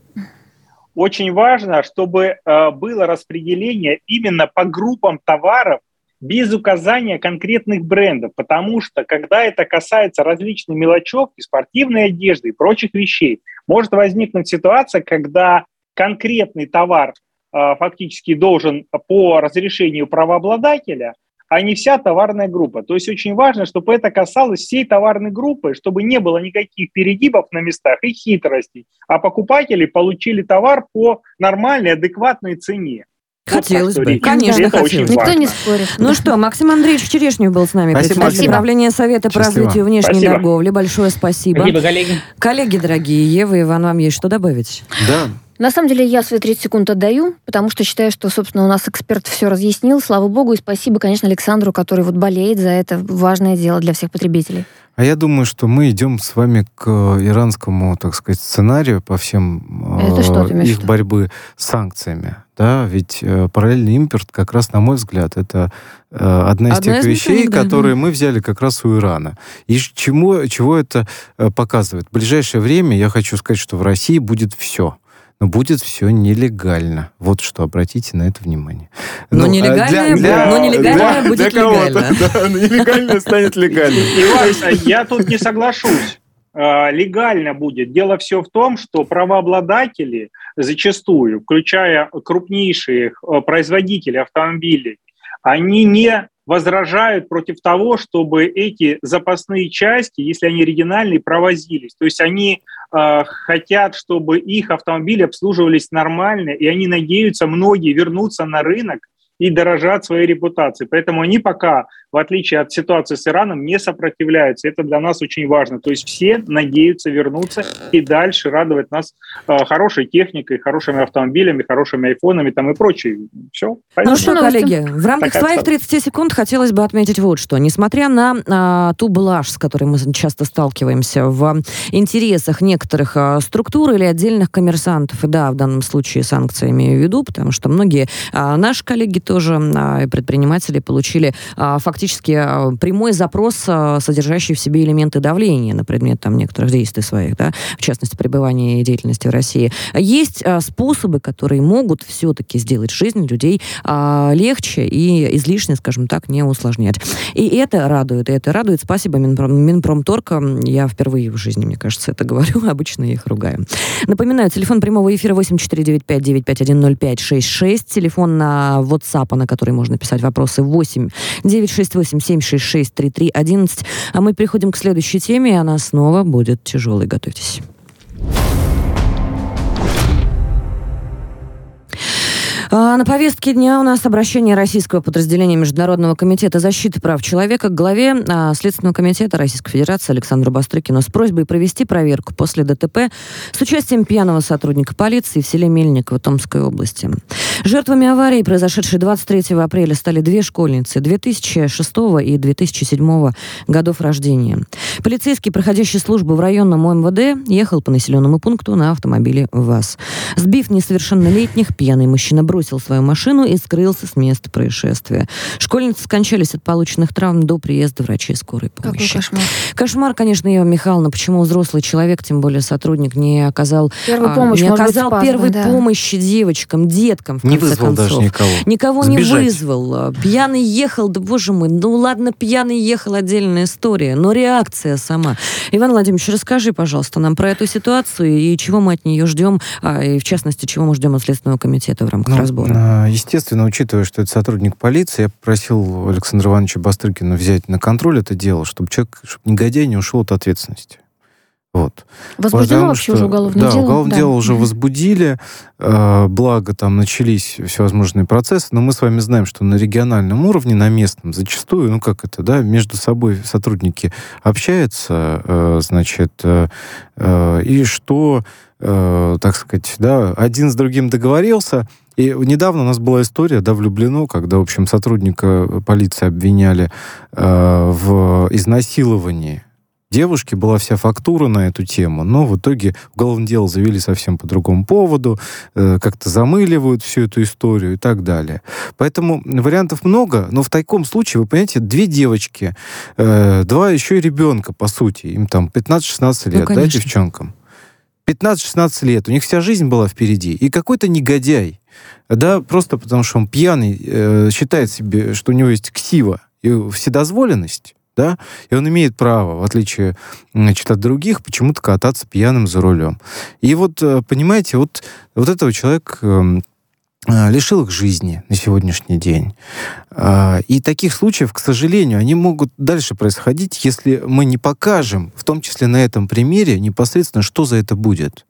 очень важно, чтобы э, было распределение именно по группам товаров без указания конкретных брендов, потому что когда это касается различной мелочевки, спортивной одежды и прочих вещей, может возникнуть ситуация, когда конкретный товар э, фактически должен по разрешению правообладателя – а не вся товарная группа. То есть очень важно, чтобы это касалось всей товарной группы, чтобы не было никаких перегибов на местах и хитростей, а покупатели получили товар по нормальной, адекватной цене.
Хотелось бы, конечно, это хотелось.
Никто не спорит.
Ну что, Максим Андреевич Черешнев был с нами,
спасибо.
правления Совета по развитию внешней спасибо. торговли. Большое спасибо.
Спасибо, коллеги.
Коллеги дорогие, Ева и Иван, вам есть что добавить?
Да.
На самом деле я свои 30 секунд отдаю, потому что считаю, что, собственно, у нас эксперт все разъяснил. Слава богу, и спасибо, конечно, Александру, который вот болеет за это важное дело для всех потребителей.
А я думаю, что мы идем с вами к иранскому, так сказать, сценарию по всем
Это что
э, их борьбы с санкциями. Да, ведь э, параллельный импорт, как раз, на мой взгляд, это э, одна из одна тех из вещей, которые да. мы взяли как раз у Ирана. И чему, чего это э, показывает? В ближайшее время я хочу сказать, что в России будет все но будет все нелегально. Вот что, обратите на это внимание.
Но ну, нелегальное, для, для, но нелегальное для, будет для легально.
Да, нелегальное станет легальным.
Иван, я тут не соглашусь а, легально будет. Дело все в том, что правообладатели зачастую, включая крупнейшие а, производители автомобилей, они не возражают против того, чтобы эти запасные части, если они оригинальные, провозились. То есть они э, хотят, чтобы их автомобили обслуживались нормально, и они надеются, многие вернуться на рынок и дорожат своей репутацией. Поэтому они пока в отличие от ситуации с Ираном, не сопротивляются. Это для нас очень важно. То есть все надеются вернуться и дальше радовать нас э, хорошей техникой, хорошими автомобилями, хорошими айфонами там и прочее. Все.
Ну что, коллеги, в рамках Такая своих 30 секунд хотелось бы отметить вот что. Несмотря на а, ту блажь, с которой мы часто сталкиваемся в интересах некоторых а, структур или отдельных коммерсантов, и да, в данном случае санкции имею в виду, потому что многие а, наши коллеги тоже, а, предприниматели, получили а, фактически а, прямой запрос, а, содержащий в себе элементы давления на предмет там некоторых действий своих, да, в частности, пребывания и деятельности в России. Есть а, способы, которые могут все-таки сделать жизнь людей а, легче и излишне, скажем так, не усложнять. И это радует, и это радует. Спасибо Минпром, Минпромторга. Я впервые в жизни, мне кажется, это говорю. Обычно их ругаю. Напоминаю, телефон прямого эфира 8495-951-0566. Телефон на WhatsApp, на который можно писать вопросы 8 968 766 3311. А мы переходим к следующей теме, и она снова будет тяжелой. Готовьтесь. А, на повестке дня у нас обращение российского подразделения Международного комитета защиты прав человека к главе а, Следственного комитета Российской Федерации Александру Бастрыкину с просьбой провести проверку после ДТП с участием пьяного сотрудника полиции в селе Мельниково Томской области. Жертвами аварии, произошедшей 23 апреля, стали две школьницы 2006 и 2007 годов рождения. Полицейский, проходящий службу в районном МВД, ехал по населенному пункту на автомобиле ВАЗ. Сбив несовершеннолетних, пьяный мужчина бросил свою машину и скрылся с места происшествия. Школьницы скончались от полученных травм до приезда врачей скорой помощи.
Какой кошмар.
Кошмар, конечно, Ева Михайловна, почему взрослый человек, тем более сотрудник, не оказал,
Первую помощь,
а, не оказал
быть, спазм,
первой
да.
помощи девочкам, деткам, в
Не вызвал
концов.
даже никого.
Никого
Сбежать.
не вызвал. Пьяный ехал, да боже мой, ну ладно, пьяный ехал, отдельная история, но реакция сама. Иван Владимирович, расскажи, пожалуйста, нам про эту ситуацию и чего мы от нее ждем, а, и в частности, чего мы ждем от Следственного комитета в рамках
Ну,
разбора.
а, Естественно, учитывая, что это сотрудник полиции, я попросил Александра Ивановича Бастрыкина взять на контроль это дело, чтобы человек, чтобы негодяй не ушел от ответственности. Вот.
Возбуждено вообще
что-
уже уголовное
да,
дело?
уголовное дело уже
Мгм.
возбудили, э, благо там начались всевозможные процессы, но мы с вами знаем, что на региональном уровне, на местном, зачастую, ну как это, да, между собой сотрудники общаются, э, значит, э, э, и что, э, так сказать, да, один с другим договорился, и недавно у нас была история, да, влюблено, когда, в общем, сотрудника полиции обвиняли э, в изнасиловании девушки, была вся фактура на эту тему, но в итоге уголовное дело завели совсем по другому поводу, э, как-то замыливают всю эту историю и так далее. Поэтому вариантов много, но в таком случае, вы понимаете, две девочки, э, два еще и ребенка, по сути, им там 15-16
Ну,
лет, да,
конечно.
девчонкам? 15-16 лет, у них вся жизнь была впереди. И какой-то негодяй, да, просто потому что он пьяный, э, считает себе, что у него есть ксива и вседозволенность, да, и он имеет право, в отличие значит, от других, почему-то кататься пьяным за рулем. И вот, э, понимаете, вот, вот этого человек эм, э, лишил их жизни на сегодняшний день. А, И таких случаев, к сожалению, они могут дальше происходить, если мы не покажем, в том числе на этом примере, непосредственно, что за это будет.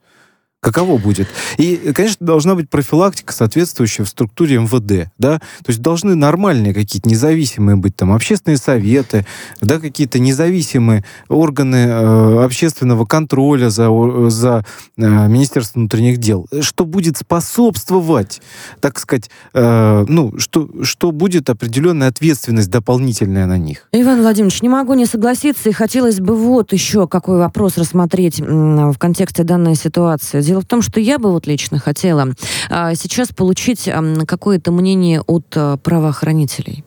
Каково будет? И, конечно, должна быть профилактика, соответствующая в структуре МВД, да, то есть должны нормальные какие-то независимые быть там общественные советы, да, какие-то независимые органы э, общественного контроля за, за э, Министерством внутренних дел, что будет способствовать, так сказать, э, ну, что, что будет определенная ответственность дополнительная на них.
Иван Владимирович, не могу не согласиться, и хотелось бы вот еще какой вопрос рассмотреть в контексте данной ситуации. Дело в том, что я бы вот лично хотела а, сейчас получить какое-то мнение от а, правоохранителей.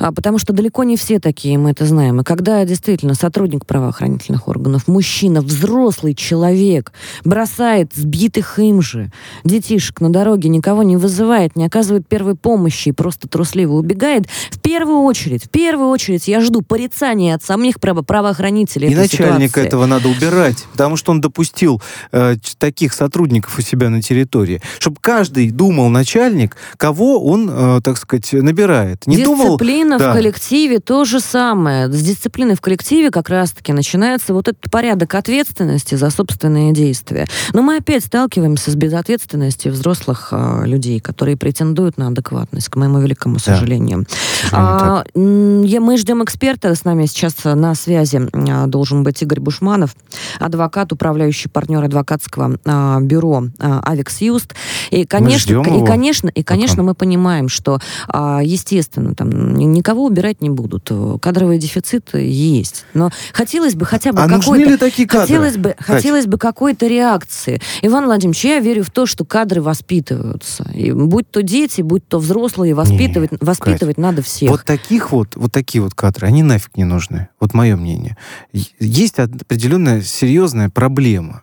А, Потому что далеко не все такие, мы это знаем. И когда действительно сотрудник правоохранительных органов, мужчина, взрослый человек, бросает сбитых им же детишек на дороге, никого не вызывает, не оказывает первой помощи и просто трусливо убегает, в первую очередь, в первую очередь я жду порицания от самих право- правоохранителей
И начальника
ситуации.
этого надо убирать, потому что он допустил э, таких сотрудников у себя на территории. Чтобы каждый думал, начальник, кого он, э, так сказать, набирает. Не думал,
Дисциплина да. в коллективе то же самое. С дисциплины в коллективе как раз-таки начинается вот этот порядок ответственности за собственные действия. Но мы опять сталкиваемся с безответственностью взрослых а, людей, которые претендуют на адекватность, к моему великому сожалению. Да. А, я, мы ждем эксперта. С нами сейчас на связи а, должен быть Игорь Бушманов, адвокат, управляющий партнер адвокатского а, бюро а, Авикс Юст. И, конечно, и, конечно, и, конечно, мы понимаем, что, а, естественно, там никого убирать не будут. Кадровый дефицит есть. Но хотелось бы хотя бы
а
какой-то...
такие кадры?
Хотелось бы, хотелось бы какой-то реакции. Иван Владимирович, я верю в то, что кадры воспитываются. И будь то дети, будь то взрослые, воспитывать, Нет, воспитывать Кать, надо всех.
Вот таких вот, вот такие вот кадры, они нафиг не нужны. Вот мое мнение. Есть определенная серьезная проблема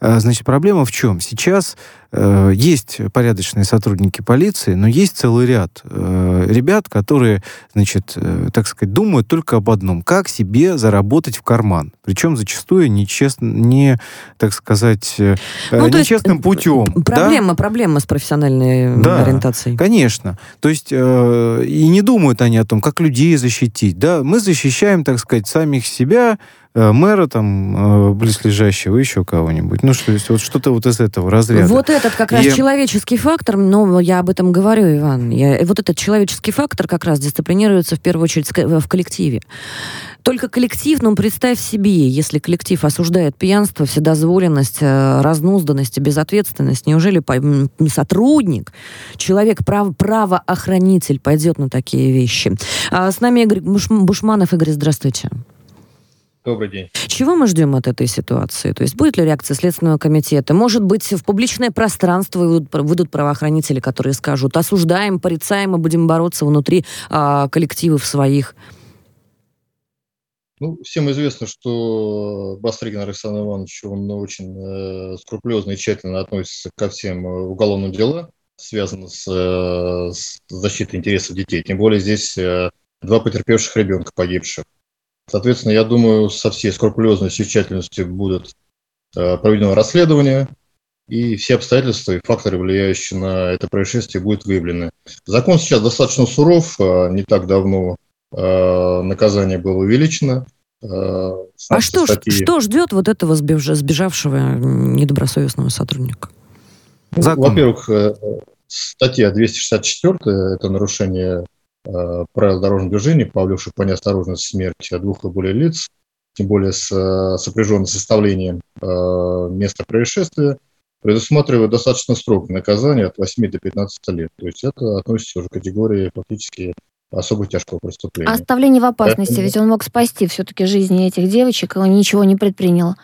а, значит, проблема в чем? Сейчас э, есть порядочные сотрудники полиции, но есть целый ряд э, ребят, которые, значит, э, так сказать, думают только об одном: как себе заработать в карман. Причем зачастую нечестно, не, так сказать, э, ну, нечестным есть, путем.
Проблема, да? проблема с профессиональной да, ориентацией.
Конечно. То есть э, и не думают они о том, как людей защитить. Да, мы защищаем, так сказать, самих себя Э, мэра там э, близлежащего, еще кого-нибудь. Ну, что, вот что-то вот из этого разряда.
Вот этот как раз и... человеческий фактор, но я об этом говорю, Иван, я, вот этот человеческий фактор как раз дисциплинируется в первую очередь в коллективе. Только коллектив, ну, представь себе, если коллектив осуждает пьянство, вседозволенность, э, разнузданность и безответственность, неужели сотрудник, человек, прав, правоохранитель пойдет на такие вещи? А с нами Игорь Бушманов. Игорь, здравствуйте.
Добрый день.
Чего мы ждем от этой ситуации? То есть будет ли реакция Следственного комитета? Может быть, в публичное пространство выйдут, правоохранители, которые скажут, осуждаем, порицаем и будем бороться внутри а, коллективов своих?
Ну, всем известно, что Бастригин Александр Иванович, он очень э, скрупулезно и тщательно относится ко всем э, уголовным делам, связанным с, э, с защитой интересов детей. Тем более здесь э, два потерпевших ребенка погибших. Соответственно, я думаю, со всей скрупулезностью и тщательностью будет э, проведено расследование, и все обстоятельства и факторы, влияющие на это происшествие, будут выявлены. Закон сейчас достаточно суров, э, не так давно э, наказание было увеличено.
А что, статьи... что ждет вот этого сбежавшего недобросовестного сотрудника?
Ну, во-первых, статья 264 – это нарушение правил дорожного движения, повлекших по неосторожности смерти двух или более лиц, тем более с э, сопряженным составлением э, места происшествия, предусматривает достаточно строгое наказание от 8 до 15 лет. То есть это относится уже к категории фактически особо тяжкого преступления.
А оставление в опасности, Поэтому... ведь он мог спасти все-таки жизни этих девочек, и он ничего не предпринял.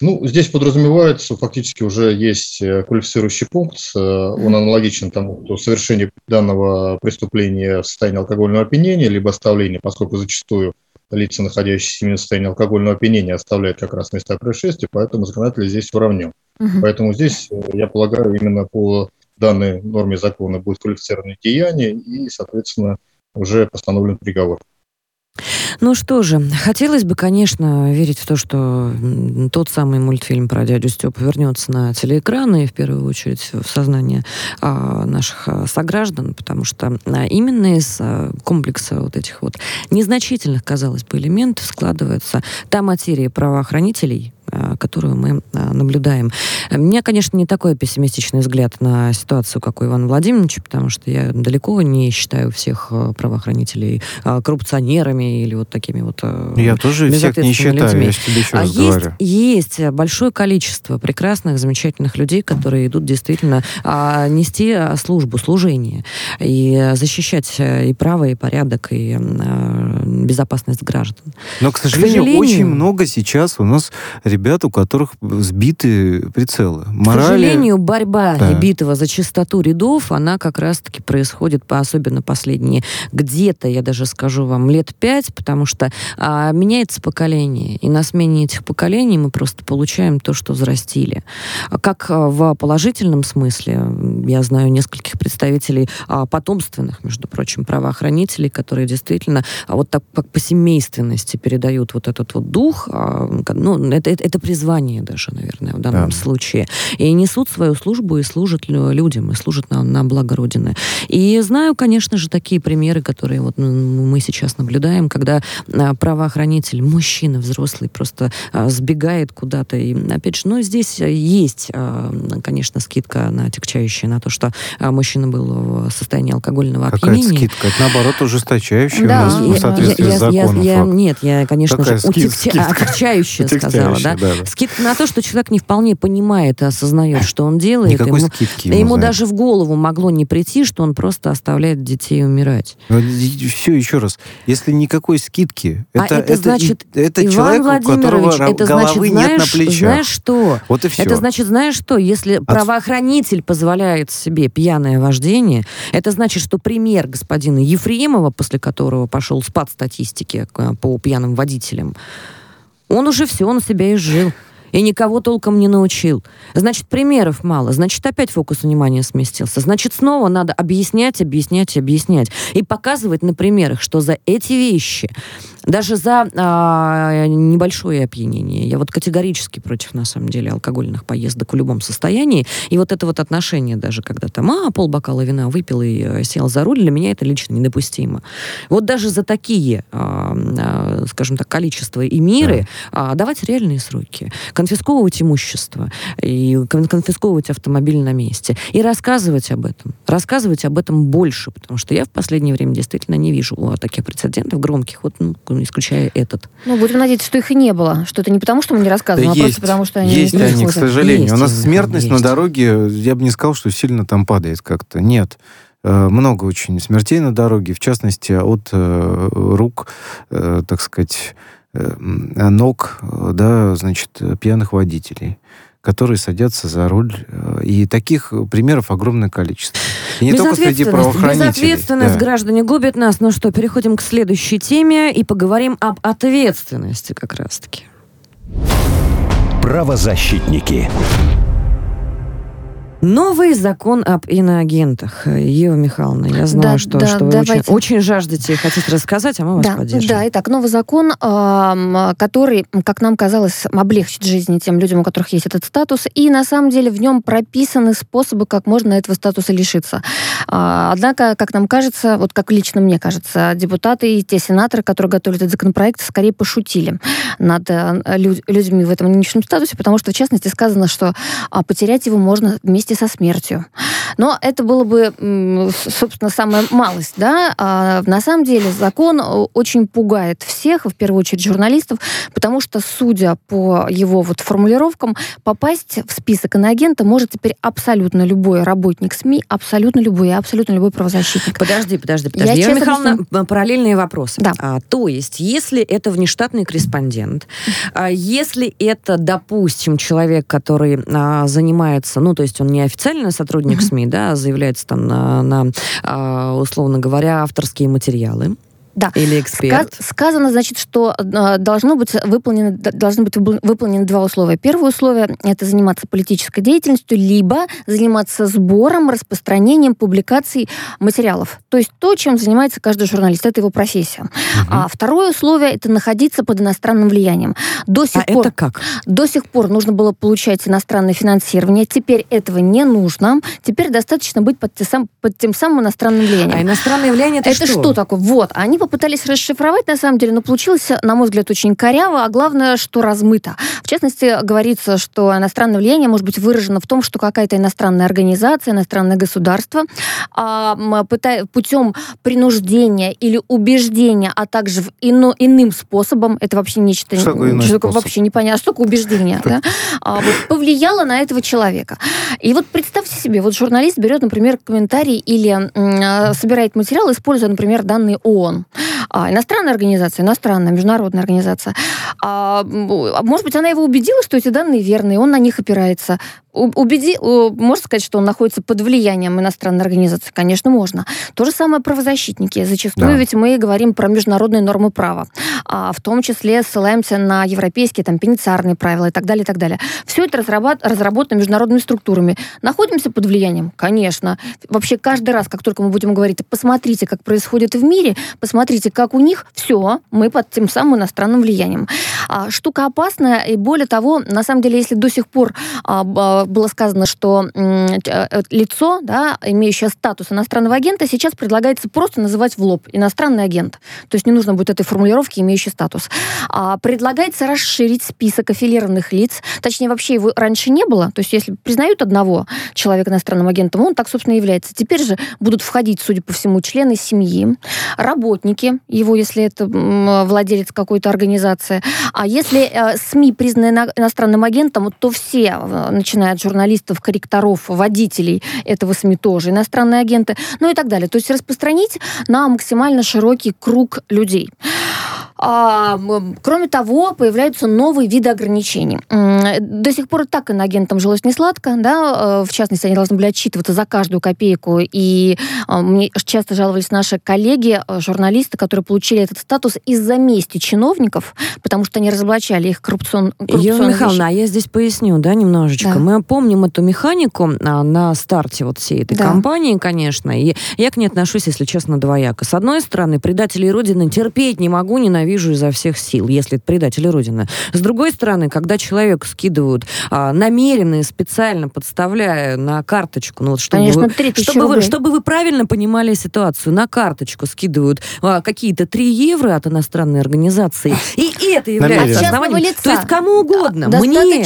Ну, здесь подразумевается, фактически уже есть э, квалифицирующий пункт, э, он аналогичен тому, что совершение данного преступления в состоянии алкогольного опьянения, либо оставление, поскольку зачастую лица, находящиеся в состоянии алкогольного опьянения, оставляют как раз места происшествия, поэтому законодатель здесь уравнил. Угу. Поэтому здесь, э, я полагаю, именно по данной норме закона будет квалифицированное деяние и, соответственно, уже постановлен приговор.
Ну что же, хотелось бы, конечно, верить в то, что тот самый мультфильм про дядю Степу вернется на телеэкраны и в первую очередь в сознание а, наших а, сограждан, потому что а, именно из а, комплекса вот этих вот незначительных, казалось бы, элементов складывается та материя правоохранителей, которую мы э, наблюдаем. У меня, конечно, не такой пессимистичный взгляд на ситуацию, как у Ивана Владимировича, потому что я далеко не считаю всех э, правоохранителей коррупционерами или вот такими вот
Я тоже всех не считаю, людьми. я тебе еще а раз
есть, говорю. Есть большое количество прекрасных, замечательных людей, которые идут действительно а, нести службу, служение и защищать и право, и порядок, и безопасность граждан.
Но, к сожалению, к сожалению, очень много сейчас у нас ребят ребят, у которых сбиты прицелы.
Морали... К сожалению, борьба да. битва за чистоту рядов, она как раз-таки происходит, по, особенно последние где-то, я даже скажу вам, лет пять, потому что а, меняется поколение, и на смене этих поколений мы просто получаем то, что взрастили. Как а, в положительном смысле, я знаю нескольких представителей а, потомственных, между прочим, правоохранителей, которые действительно а, вот так как по семейственности передают вот этот вот дух, а, ну, это, это, это призвание даже, наверное, в данном да. случае. И несут свою службу и служат людям, и служат на, на благо Родины. И знаю, конечно же, такие примеры, которые вот мы сейчас наблюдаем, когда а, правоохранитель, мужчина взрослый, просто а, сбегает куда-то. И, опять же, ну, здесь есть, конечно, скидка на отягчающее, на то, что мужчина был в состоянии алкогольного
Какая
опьянения.
скидка? Это, наоборот, ужесточающая да, у нас в соответствии
я,
с законом.
Я, я, нет, я, конечно Такая же, скид, утекча, отягчающая сказала. Да? Да, да. Скидка на то, что человек не вполне понимает и осознает, что он делает.
Никакой
ему,
скидки
ему, ему даже в голову могло не прийти, что он просто оставляет детей умирать.
Все, еще раз. Если никакой скидки,
а это, это, значит,
это
Иван
человек,
Владимирович,
у
это
головы
значит,
нет
знаешь,
на плечах.
Знаешь что?
Вот и все.
Это значит, знаешь что? Если От... правоохранитель позволяет себе пьяное вождение, это значит, что пример господина Ефремова, после которого пошел спад статистики по пьяным водителям, он уже все на себя изжил и никого толком не научил. Значит, примеров мало, значит, опять фокус внимания сместился. Значит, снова надо объяснять, объяснять, объяснять и показывать на примерах, что за эти вещи даже за а, небольшое опьянение. Я вот категорически против, на самом деле, алкогольных поездок в любом состоянии. И вот это вот отношение даже, когда там, а, полбокала вина выпил и э, сел за руль, для меня это лично недопустимо. Вот даже за такие, а, а, скажем так, количества и миры да. а, давать реальные сроки. Конфисковывать имущество и конфисковывать автомобиль на месте. И рассказывать об этом. Рассказывать об этом больше, потому что я в последнее время действительно не вижу таких прецедентов громких. Вот, ну, исключая этот.
Ну, будем надеяться, что их и не было. Что это не потому, что мы не рассказываем,
да
а
есть,
просто потому, что они...
Есть
не
они, к сожалению.
Есть,
У нас смертность
есть.
на дороге, я бы не сказал, что сильно там падает как-то. Нет э, много очень смертей на дороге, в частности, от э, рук, э, так сказать, э, ног, да, значит, пьяных водителей которые садятся за руль. И таких примеров огромное количество. И не только среди правоохранителей.
Безответственность да. граждане губит нас. Ну что, переходим к следующей теме и поговорим об ответственности как раз-таки.
Правозащитники.
Новый закон об иноагентах. Ева Михайловна, я знаю,
да,
что,
да,
что вы очень, очень жаждете и хотите рассказать, а мы вас
да,
поддержим.
Да, итак, новый закон, который, как нам казалось, облегчит жизнь тем людям, у которых есть этот статус, и на самом деле в нем прописаны способы, как можно этого статуса лишиться. А, однако, как нам кажется, вот как лично мне кажется, депутаты и те сенаторы, которые готовили этот законопроект, скорее пошутили над э, людьми в этом нынешнем статусе, потому что, в частности, сказано, что а, потерять его можно вместе вместе со смертью. Но это было бы, собственно, самая малость. Да? А на самом деле закон очень пугает всех, в первую очередь журналистов, потому что, судя по его вот формулировкам, попасть в список иноагента может теперь абсолютно любой работник СМИ, абсолютно любой, абсолютно любой правозащитник.
Подожди, подожди, подожди. Я, Я Михайловна, объясню. параллельные вопросы.
Да.
А, то есть, если это внештатный корреспондент, а, если это, допустим, человек, который а, занимается, ну, то есть он не официальный сотрудник. СМИ, да, заявляется там на, на а, условно говоря, авторские материалы.
Да.
Или эксперт.
Сказ- сказано, значит, что э, должно быть выполнено, должны быть выполнены два условия. Первое условие – это заниматься политической деятельностью, либо заниматься сбором, распространением, публикацией материалов. То есть то, чем занимается каждый журналист. Это его профессия. Угу. А второе условие – это находиться под иностранным влиянием. До сих
а
пор,
это как?
До сих пор нужно было получать иностранное финансирование. Теперь этого не нужно. Теперь достаточно быть под, тем, под тем самым иностранным влиянием.
А иностранное влияние – это,
это
что?
что такое? Вот, они попытались расшифровать, на самом деле, но получилось, на мой взгляд, очень коряво, а главное, что размыто. В частности, говорится, что иностранное влияние может быть выражено в том, что какая-то иностранная организация, иностранное государство а, путем принуждения или убеждения, а также ино, иным способом, это вообще нечто
что
что вообще непонятно, что такое убеждение, да, а, вот, повлияло на этого человека. И вот представьте себе, вот журналист берет, например, комментарий или м, собирает материал, используя, например, данные ООН. А, иностранная организация, иностранная, международная организация. А, может быть, она его убедила, что эти данные верные, он на них опирается. Убеди, можно сказать, что он находится под влиянием иностранной организации? Конечно, можно. То же самое правозащитники. Зачастую да. ведь мы говорим про международные нормы права, а в том числе ссылаемся на европейские там пеницарные правила и так далее, и так далее. Все это разработано международными структурами. Находимся под влиянием? Конечно. Вообще каждый раз, как только мы будем говорить, посмотрите, как происходит в мире, посмотрите, как у них, все, мы под тем самым иностранным влиянием. А, штука опасная, и более того, на самом деле, если до сих пор а, было сказано, что э, лицо, да, имеющее статус иностранного агента, сейчас предлагается просто называть в лоб иностранный агент. То есть не нужно будет этой формулировки, имеющий статус. А предлагается расширить список аффилированных лиц, точнее, вообще его раньше не было. То есть если признают одного человека иностранным агентом, он так, собственно, и является. Теперь же будут входить, судя по всему, члены семьи, работники его, если это владелец какой-то организации. А если э, СМИ признаны иностранным агентом, то все, э, начиная от журналистов, корректоров, водителей этого СМИ тоже иностранные агенты, ну и так далее. То есть распространить на максимально широкий круг людей. А, кроме того, появляются новые виды ограничений. До сих пор и так иноагентам жилось не сладко, да, э, в частности, они должны были отчитываться за каждую копейку, и а, мне часто жаловались наши коллеги, э, журналисты, которые получили этот статус из-за мести чиновников, потому что они разоблачали их коррупцион...
Елена Михайловна, а я здесь поясню, да, немножечко. Да. Мы помним эту механику а, на старте вот всей этой да. кампании, конечно, и я к ней отношусь, если честно, двояко. С одной стороны, предателей Родины терпеть не могу, ненавижу ненавижу изо всех сил, если это предатели Родины. С другой стороны, когда человек скидывают а, намеренно и специально подставляя на карточку, ну вот чтобы,
Конечно,
вы, чтобы, вы, чтобы вы правильно понимали ситуацию, на карточку скидывают а, какие-то 3 евро от иностранной организации, и это является основанием. Лица. То есть кому угодно,
а, мне,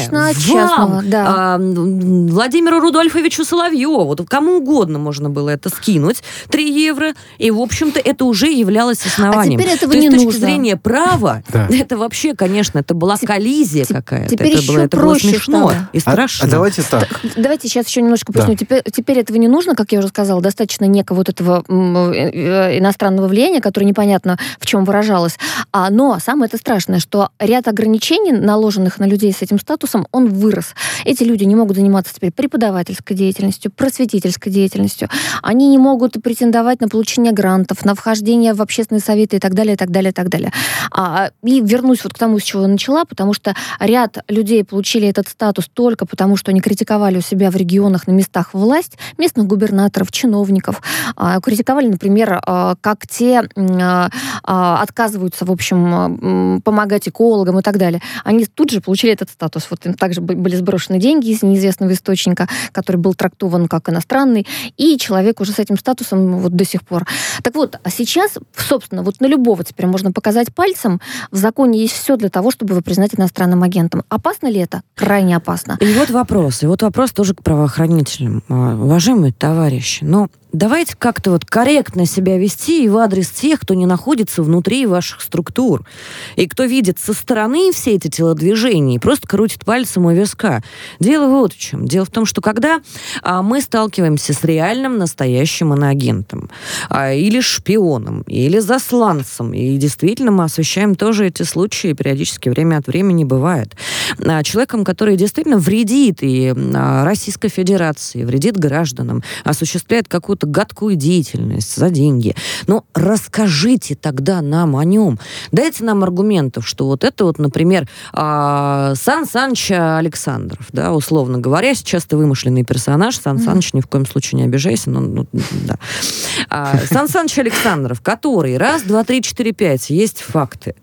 вам,
да. а, Владимиру Рудольфовичу Соловьеву, вот кому угодно можно было это скинуть, 3 евро, и, в общем-то, это уже являлось основанием.
А теперь этого
То
не
есть,
нужно.
с точки зрения права, да. это вообще, конечно, это была коллизия какая-то.
Теперь
это
еще
было, это
проще
было смешно
стало.
и страшно.
А, а давайте так.
Давайте сейчас еще немножко поясню. Да. Теперь, теперь этого не нужно, как я уже сказала, достаточно некого вот этого э, э, иностранного влияния, которое непонятно в чем выражалось. А, но самое это страшное, что ряд ограничений, наложенных на людей с этим статусом, он вырос. Эти люди не могут заниматься теперь преподавательской деятельностью, просветительской деятельностью. Они не могут претендовать на получение грантов, на вхождение в общественные советы и так далее, и так далее, и так далее. А, и вернусь вот к тому, с чего я начала, потому что ряд людей получили этот статус только потому, что они критиковали у себя в регионах на местах власть, местных губернаторов, чиновников. А, критиковали, например, а, как те а, а, отказываются, в общем, помогать экологам и так далее. Они тут же получили этот статус. Вот им также были сброшены деньги из неизвестного источника, который был трактован как иностранный, и человек уже с этим статусом вот до сих пор. Так вот, а сейчас, собственно, вот на любого теперь можно показать пальцем, в законе есть все для того, чтобы его признать иностранным агентом. Опасно ли это? Крайне опасно.
И вот вопрос, и вот вопрос тоже к правоохранителям. А, уважаемые товарищи, ну, давайте как-то вот корректно себя вести и в адрес тех, кто не находится внутри ваших структур. И кто видит со стороны все эти телодвижения и просто крутит пальцем у виска. Дело вот в чем. Дело в том, что когда а, мы сталкиваемся с реальным настоящим иноагентом, а, или шпионом, или засланцем, и действительно мы освещаем тоже эти случаи, периодически время от времени бывает, а, человеком, который действительно вредит и а, Российской Федерации, вредит гражданам, осуществляет какую-то какую-то гадкую деятельность за деньги. Но расскажите тогда нам о нем. Дайте нам аргументов, что вот это вот, например, а, Сан Саныч Александров, да, условно говоря, сейчас ты вымышленный персонаж, Сан Саныч, ни в коем случае не обижайся, но, ну, да. А, Сан Саныч Александров, который раз, два, три, четыре, пять, есть факты,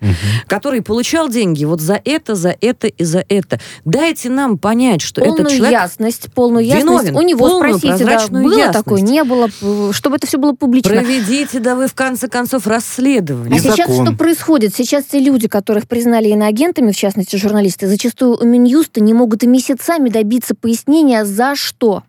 который получал деньги вот за это, за это и за это. Дайте нам понять, что
полную
этот человек
ясность, полную ясность.
Виновен,
У него спросите, да, было
ясность.
такое, не было, чтобы это все было публично.
Проведите, да вы в конце концов расследование.
А сейчас что происходит? Сейчас те люди, которых признали иноагентами, в частности журналисты, зачастую у Минюста не могут и месяцами добиться пояснения, за что.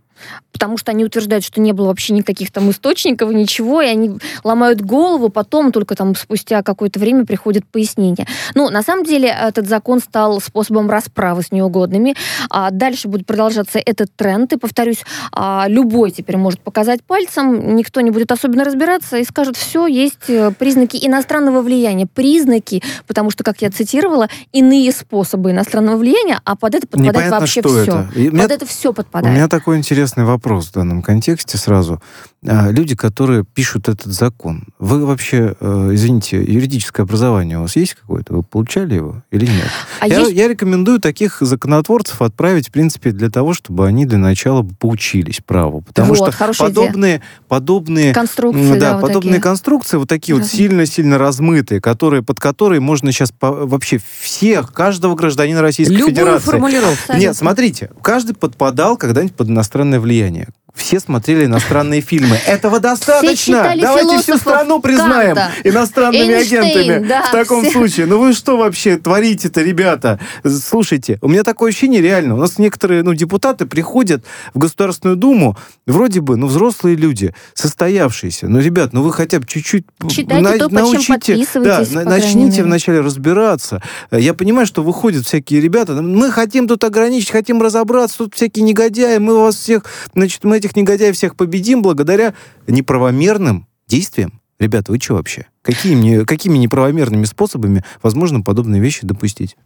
Потому что они утверждают, что не было вообще никаких там источников, ничего, и они ломают голову, потом только там спустя какое-то время приходит пояснение. Ну, на самом деле, этот закон стал способом расправы с неугодными. А дальше будет продолжаться этот тренд, и, повторюсь, а, любой теперь может показать пальцем, никто не будет особенно разбираться и скажет, все, есть э, признаки иностранного влияния. Признаки, потому что, как я цитировала, иные способы иностранного влияния, а под это подпадает Непонятно, вообще что все. Это. под меня, это все подпадает.
У меня такой интересный вопрос вопрос в данном контексте сразу. А, люди, которые пишут этот закон, вы вообще, э, извините, юридическое образование у вас есть какое-то? Вы получали его или нет? А я, есть... я рекомендую таких законотворцев отправить, в принципе, для того, чтобы они для начала поучились праву. Потому вот, что подобные, идея. подобные,
конструкции,
да, да, вот подобные такие. конструкции, вот такие вот сильно-сильно размытые, которые, под которые можно сейчас по, вообще всех, каждого гражданина Российской
Любую
Федерации...
формулировку.
Нет, смотрите, каждый подпадал когда-нибудь под иностранное влияние движение все смотрели иностранные фильмы. Этого достаточно. Давайте всю страну признаем Канта. иностранными Эйнштейн, агентами. Да, в таком все. случае. Ну вы что вообще творите-то, ребята? Слушайте, у меня такое ощущение реально. У нас некоторые ну, депутаты приходят в Государственную Думу, вроде бы, ну, взрослые люди, состоявшиеся. Ну, ребят, ну вы хотя бы чуть-чуть
Читайте на, то, научите,
да, начните вначале разбираться. Я понимаю, что выходят всякие ребята, мы хотим тут ограничить, хотим разобраться, тут всякие негодяи, мы вас всех, значит, мы этих негодяев всех победим благодаря неправомерным действиям. Ребята, вы что вообще? Какими, какими неправомерными способами возможно подобные вещи допустить?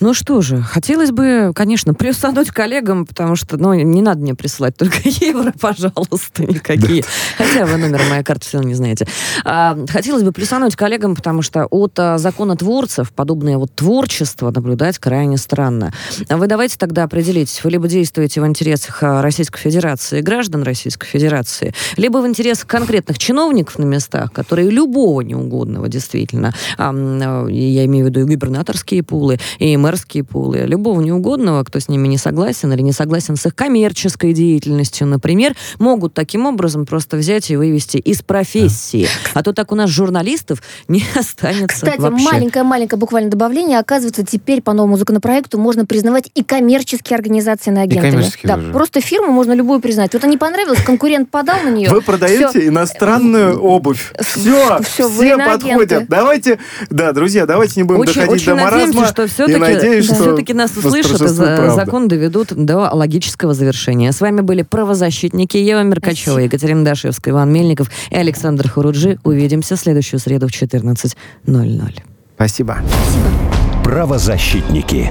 Ну что же, хотелось бы, конечно, плюсануть коллегам, потому что, ну, не надо мне присылать только евро, пожалуйста, никакие. Да. Хотя вы номер моей карты все равно не знаете. А, хотелось бы плюсануть коллегам, потому что от а, законотворцев подобное вот творчество наблюдать крайне странно. Вы давайте тогда определитесь, вы либо действуете в интересах а, Российской Федерации, граждан Российской Федерации, либо в интересах конкретных чиновников на местах, которые любого неугодного действительно, а, а я имею в виду и губернаторские пулы, и мэрские пулы. Любого неугодного, кто с ними не согласен или не согласен с их коммерческой деятельностью, например, могут таким образом просто взять и вывести из профессии. А то так у нас журналистов не останется
Кстати,
маленькое-маленькое
буквально добавление. Оказывается, теперь по новому законопроекту можно признавать и коммерческие организации на агентами. Да, даже. просто фирму можно любую признать. Вот не понравилась, конкурент подал на нее.
Вы продаете все. иностранную обувь. Все, все, все подходят. Давайте, да, друзья, давайте не будем очень, доходить очень до маразма. Надеемся,
что все-таки, надеюсь, все-таки нас услышат и за, закон доведут до логического завершения. С вами были правозащитники Ева Меркачева, Спасибо. Екатерина Дашевская, Иван Мельников и Александр Хуруджи. Увидимся в следующую среду в 14.00.
Спасибо. Спасибо.
Правозащитники.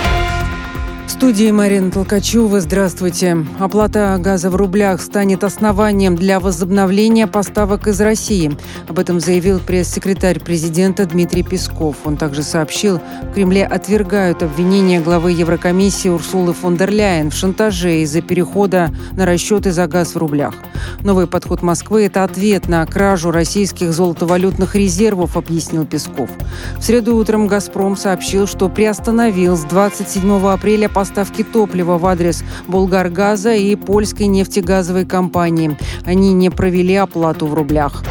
студии Марина Толкачева. Здравствуйте. Оплата газа в рублях станет основанием для возобновления поставок из России. Об этом заявил пресс-секретарь президента Дмитрий Песков. Он также сообщил, в Кремле отвергают обвинения главы Еврокомиссии Урсулы фон дер Ляйен в шантаже из-за перехода на расчеты за газ в рублях. Новый подход Москвы – это ответ на кражу российских золотовалютных резервов, объяснил Песков. В среду утром «Газпром» сообщил, что приостановил с 27 апреля поставки поставки топлива в адрес Болгаргаза и польской нефтегазовой компании. Они не провели оплату в рублях.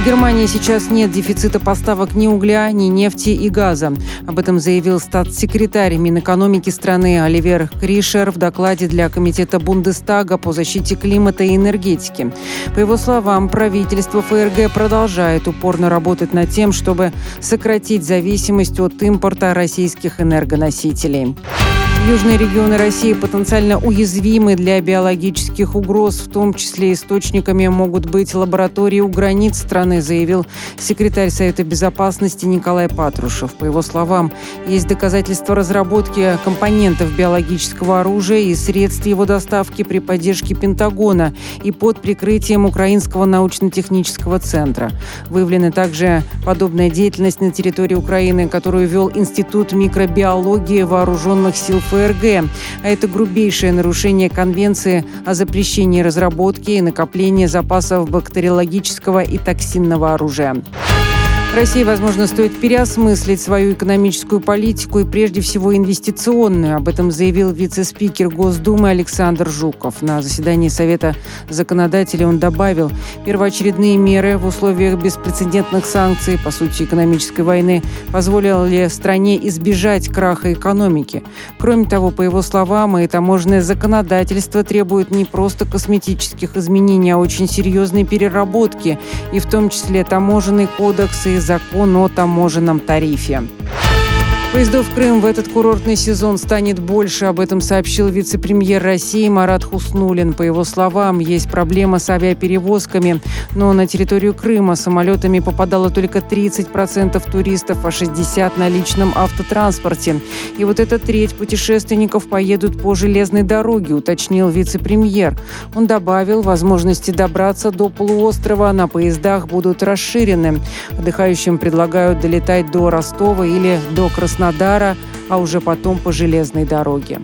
В Германии сейчас нет дефицита поставок ни угля, ни нефти и газа. Об этом заявил статс-секретарь Минэкономики страны Оливер Кришер в докладе для Комитета Бундестага по защите климата и энергетики. По его словам, правительство ФРГ продолжает упорно работать над тем, чтобы сократить зависимость от импорта российских энергоносителей. Южные регионы России потенциально уязвимы для биологических угроз, в том числе источниками могут быть лаборатории у границ страны, заявил секретарь Совета безопасности Николай Патрушев. По его словам, есть доказательства разработки компонентов биологического оружия и средств его доставки при поддержке Пентагона и под прикрытием Украинского научно-технического центра. Выявлена также подобная деятельность на территории Украины, которую вел Институт микробиологии вооруженных сил ФРГ. А это грубейшее нарушение Конвенции о запрещении разработки и накопления запасов бактериологического и токсинного оружия. России, возможно, стоит переосмыслить свою экономическую политику и прежде всего инвестиционную. Об этом заявил вице-спикер Госдумы Александр Жуков. На заседании Совета законодателей он добавил, первоочередные меры в условиях беспрецедентных санкций, по сути экономической войны, позволили стране избежать краха экономики. Кроме того, по его словам, и таможенное законодательство требует не просто косметических изменений, а очень серьезной переработки, и в том числе таможенный кодекс и закон о таможенном тарифе. Поездов в Крым в этот курортный сезон станет больше. Об этом сообщил вице-премьер России Марат Хуснулин. По его словам, есть проблема с авиаперевозками, но на территорию Крыма самолетами попадало только 30% туристов, а 60% на личном автотранспорте. И вот эта треть путешественников поедут по железной дороге, уточнил вице-премьер. Он добавил, возможности добраться до полуострова на поездах будут расширены. Отдыхающим предлагают долетать до Ростова или до Краснодара Краснодара, а уже потом по железной дороге.